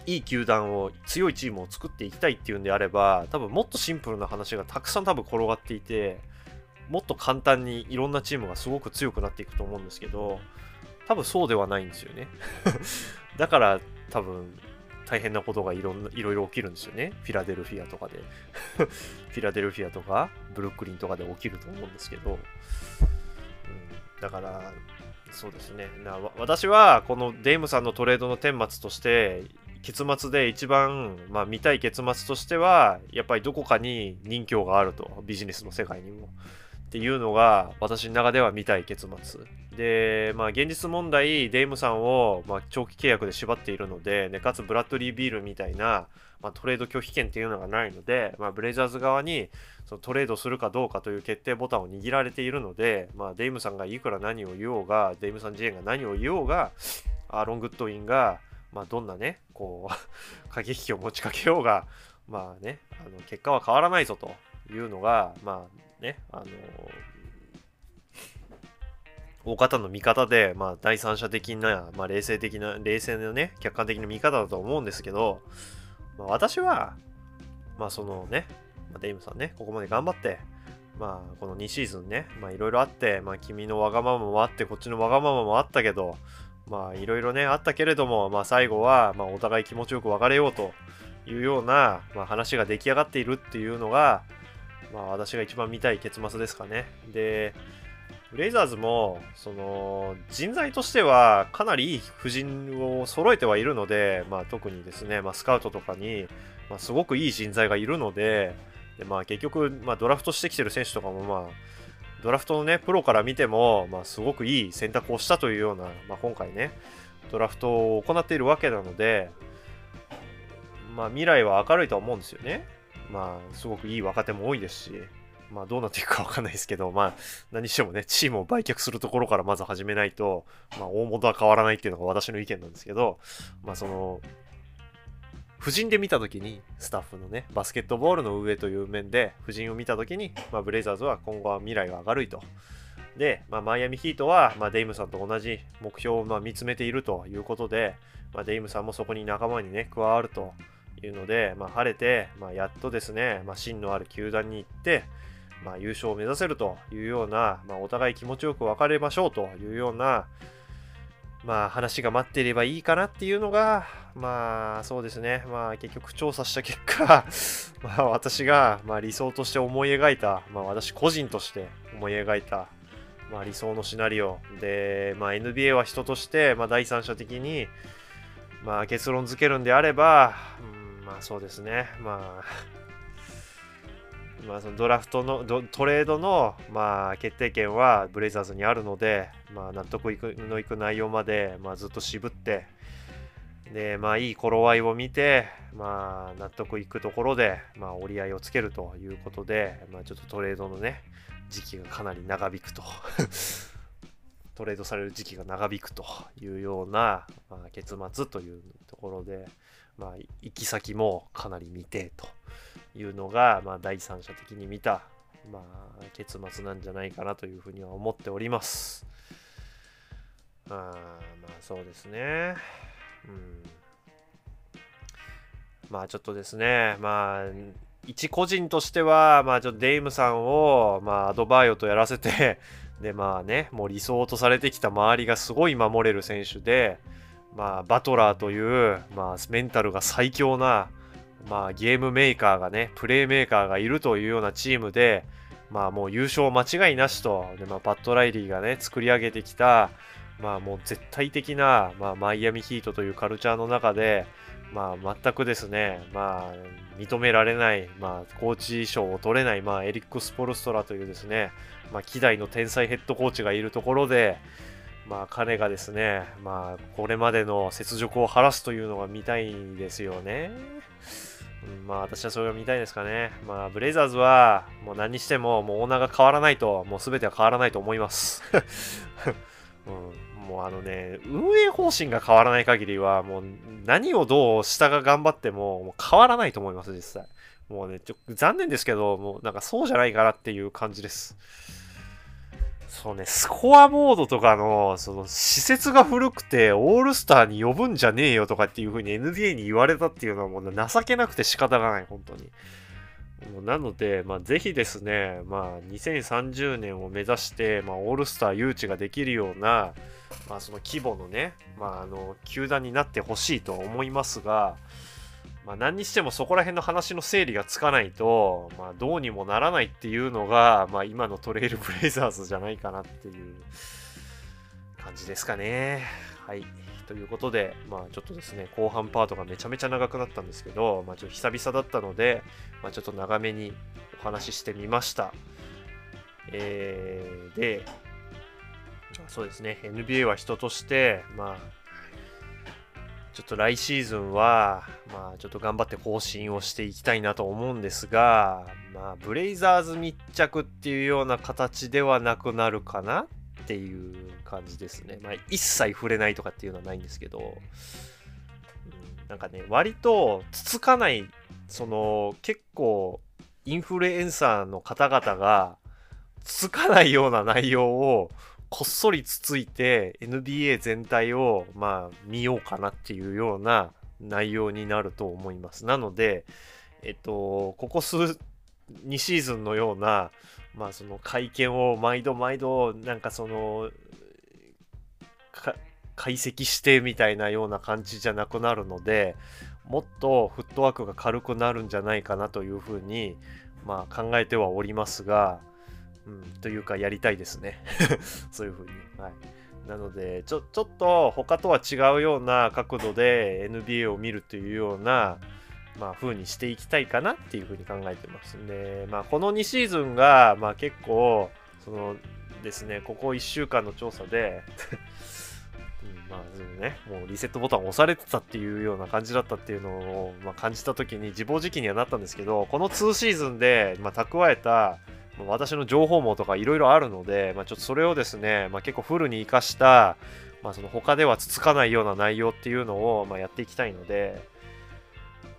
いい球団を強いチームを作っていきたいっていうんであれば多分もっとシンプルな話がたくさん多分転がっていてもっと簡単にいろんなチームがすごく強くなっていくと思うんですけど多分そうではないんですよね。だから多分大変なことがいろんないろいろ起きるんですよね。フィラデルフィアとかで。フィラデルフィアとかブルックリンとかで起きると思うんですけど、うん、だからそうですね。な私はこのデイムさんのトレードの顛末として結末で一番、まあ、見たい結末としてはやっぱりどこかに任侠があると。ビジネスの世界にも。っていうのが私の中では見たい結末。でまあ現実問題デイムさんを、まあ、長期契約で縛っているので、ね、かつブラッドリー・ビールみたいな、まあ、トレード拒否権っていうのがないので、まあ、ブレイザーズ側にそのトレードするかどうかという決定ボタンを握られているので、まあ、デイムさんがいくら何を言おうがデイムさん自身が何を言おうがアーロン・グッドウィンがまあ、どんなね、こう 駆け引きを持ちかけようが、まあね、あの結果は変わらないぞというのが、まあね、あの大方の見方で、まあ、第三者的な、まあ、冷静的な、冷静なね、客観的な見方だと思うんですけど、まあ、私は、まあ、そのね、まあ、デイムさんね、ここまで頑張って、まあ、この2シーズンね、まあ、いろいろあって、まあ、君のわがままもあって、こっちのわがままもあったけど、まあいろいろねあったけれども、まあ、最後は、まあ、お互い気持ちよく別れようというような、まあ、話が出来上がっているっていうのが、まあ、私が一番見たい結末ですかね。で、ブレイザーズもその人材としてはかなりいい布陣を揃えてはいるので、まあ、特にですね、まあ、スカウトとかに、ま、すごくいい人材がいるのでで、まあ、結局、まあ、ドラフトしてきてる選手とかも、まあ、ドラフトのね、プロから見ても、まあ、すごくいい選択をしたというような、まあ、今回ね、ドラフトを行っているわけなので、まあ、未来は明るいとは思うんですよね。まあ、すごくいい若手も多いですし、まあ、どうなっていくかわかんないですけど、まあ、何してもね、チームを売却するところからまず始めないと、まあ、大元は変わらないっていうのが私の意見なんですけど、まあ、その、夫人で見た時にスタッフのねバスケットボールの上という面で夫人を見た時に、まあ、ブレイザーズは今後は未来が明るいと。で、まあ、マイアミヒートは、まあ、デイムさんと同じ目標をまあ見つめているということで、まあ、デイムさんもそこに仲間にね加わるというので、まあ、晴れて、まあ、やっとですね、まあ、芯のある球団に行って、まあ、優勝を目指せるというような、まあ、お互い気持ちよく別れましょうというような、まあ話が待っていればいいかなっていうのが、まあそうですね、まあ結局調査した結果 まあ私がまあ理想として思い描いた、まあ私個人として思い描いた、まあ理想のシナリオ。で、まあ NBA は人として、まあ第三者的に、まあ結論付けるんであれば、うん、まあそうですね、まあまあ、そのドラフトのトレードの、まあ、決定権はブレイザーズにあるので、まあ、納得いくのいく内容まで、まあ、ずっと渋ってで、まあ、いい頃合いを見て、まあ、納得いくところで、まあ、折り合いをつけるということで、まあ、ちょっとトレードのね時期がかなり長引くと。トレードされる時期が長引くというような、まあ、結末というところで、まあ、行き先もかなり未定と。いうのが、まあ、第三者的に見た、まあ、結末なんじゃないかなというふうには思っております。あまあそうですね。うん。まあちょっとですね、まあ一個人としては、まあちょっとデイムさんを、まあアドバイオとやらせて、でまあね、もう理想とされてきた周りがすごい守れる選手で、まあバトラーという、まあメンタルが最強な、まあゲームメーカーがね、プレーメーカーがいるというようなチームで、まあもう優勝間違いなしと、でまあ、パット・ライリーがね、作り上げてきた、まあもう絶対的な、まあ、マイアミヒートというカルチャーの中で、まあ全くですね、まあ認められない、まあコーチ賞を取れない、まあエリック・スポルストラというですね、まあ希代の天才ヘッドコーチがいるところで、まあ彼がですね、まあこれまでの雪辱を晴らすというのが見たいんですよね。うん、まあ私はそれが見たいですかね。まあブレイザーズはもう何にしてももうオーナーが変わらないと、もう全ては変わらないと思います。うんもうあのね、運営方針が変わらない限りは、もう何をどう下が頑張ってももう変わらないと思います、実際。もうね、ちょ残念ですけど、もうなんかそうじゃないかなっていう感じです。そうね、スコアボードとかの、その、施設が古くて、オールスターに呼ぶんじゃねえよとかっていう風に NBA に言われたっていうのはもう情けなくて仕方がない、本当に。なので、まあ、ぜひですね、まあ、2030年を目指して、まあ、オールスター誘致ができるような、まあ、その規模のね、まあ、あの球団になってほしいとは思いますが、まあ、何にしてもそこら辺の話の整理がつかないと、まあ、どうにもならないっていうのが、まあ、今のトレイルブレイザーズじゃないかなっていう感じですかね。はい。ということで、まあちょっとですね、後半パートがめちゃめちゃ長くなったんですけど、まあちょっと久々だったので、まあちょっと長めにお話ししてみました。えー、で、そうですね、NBA は人として、まあ、ちょっと来シーズンは、まあ、ちょっと頑張って更新をしていきたいなと思うんですが、まあ、ブレイザーズ密着っていうような形ではなくなるかなっていう感じですね。まあ、一切触れないとかっていうのはないんですけど、なんかね、割とつつかない、その結構インフルエンサーの方々がつつかないような内容をこっそりつついて NBA 全体をまあ見ようかなっていうような内容になると思います。なので、えっと、ここ数2シーズンのようなまあその会見を毎度毎度なんかその解析してみたいなような感じじゃなくなるのでもっとフットワークが軽くなるんじゃないかなというふうにまあ考えてはおりますが、うん、というかやりたいですね。そういうふうに。はい。なのでちょちょっと他とは違うような角度で NBA を見るというようなまあ、風にしていきたいかなっていうふうに考えてますん。で、まあ、この2シーズンが、まあ、結構、そのですね、ここ1週間の調査で うん、まあ、ね、もうリセットボタン押されてたっていうような感じだったっていうのを、まあ、感じた時に自暴自棄にはなったんですけど、この2シーズンで、ま、蓄えた、私の情報網とかいろいろあるので、まあ、ちょっとそれをですね、まあ、結構フルに活かした、まあ、その他ではつつかないような内容っていうのを、ま、やっていきたいので、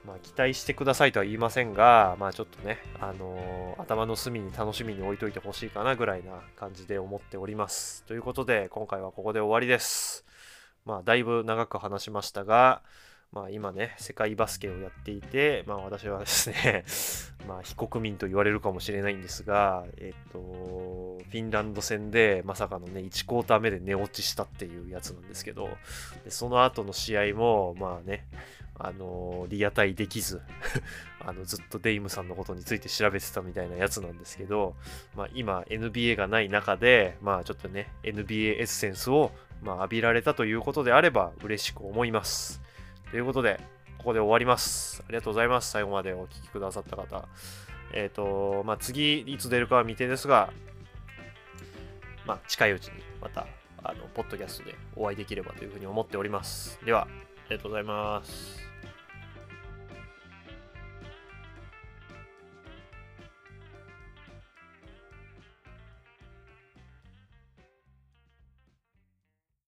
まあ、期待してくださいとは言いませんが、まあ、ちょっとね、あのー、頭の隅に楽しみに置いといてほしいかなぐらいな感じで思っております。ということで、今回はここで終わりです。まあ、だいぶ長く話しましたが、まあ、今ね、世界バスケをやっていて、まあ、私はですね まあ、非国民と言われるかもしれないんですが、えっ、と、フィンランド戦でまさかのね、1クォーター目で寝落ちしたっていうやつなんですけど、でその後の試合も、まあね、あのリアタイできず あのずっとデイムさんのことについて調べてたみたいなやつなんですけど、まあ、今 NBA がない中で、まあ、ちょっとね NBA エッセンスを、まあ、浴びられたということであれば嬉しく思います。ということで、ここで終わります。ありがとうございます。最後までお聴きくださった方。えっ、と、まあ、次いつ出るかは未定ですが、まあ、近いうちにまた、あの、ポッドキャストでお会いできればというふうに思っております。では、ありがとうございます。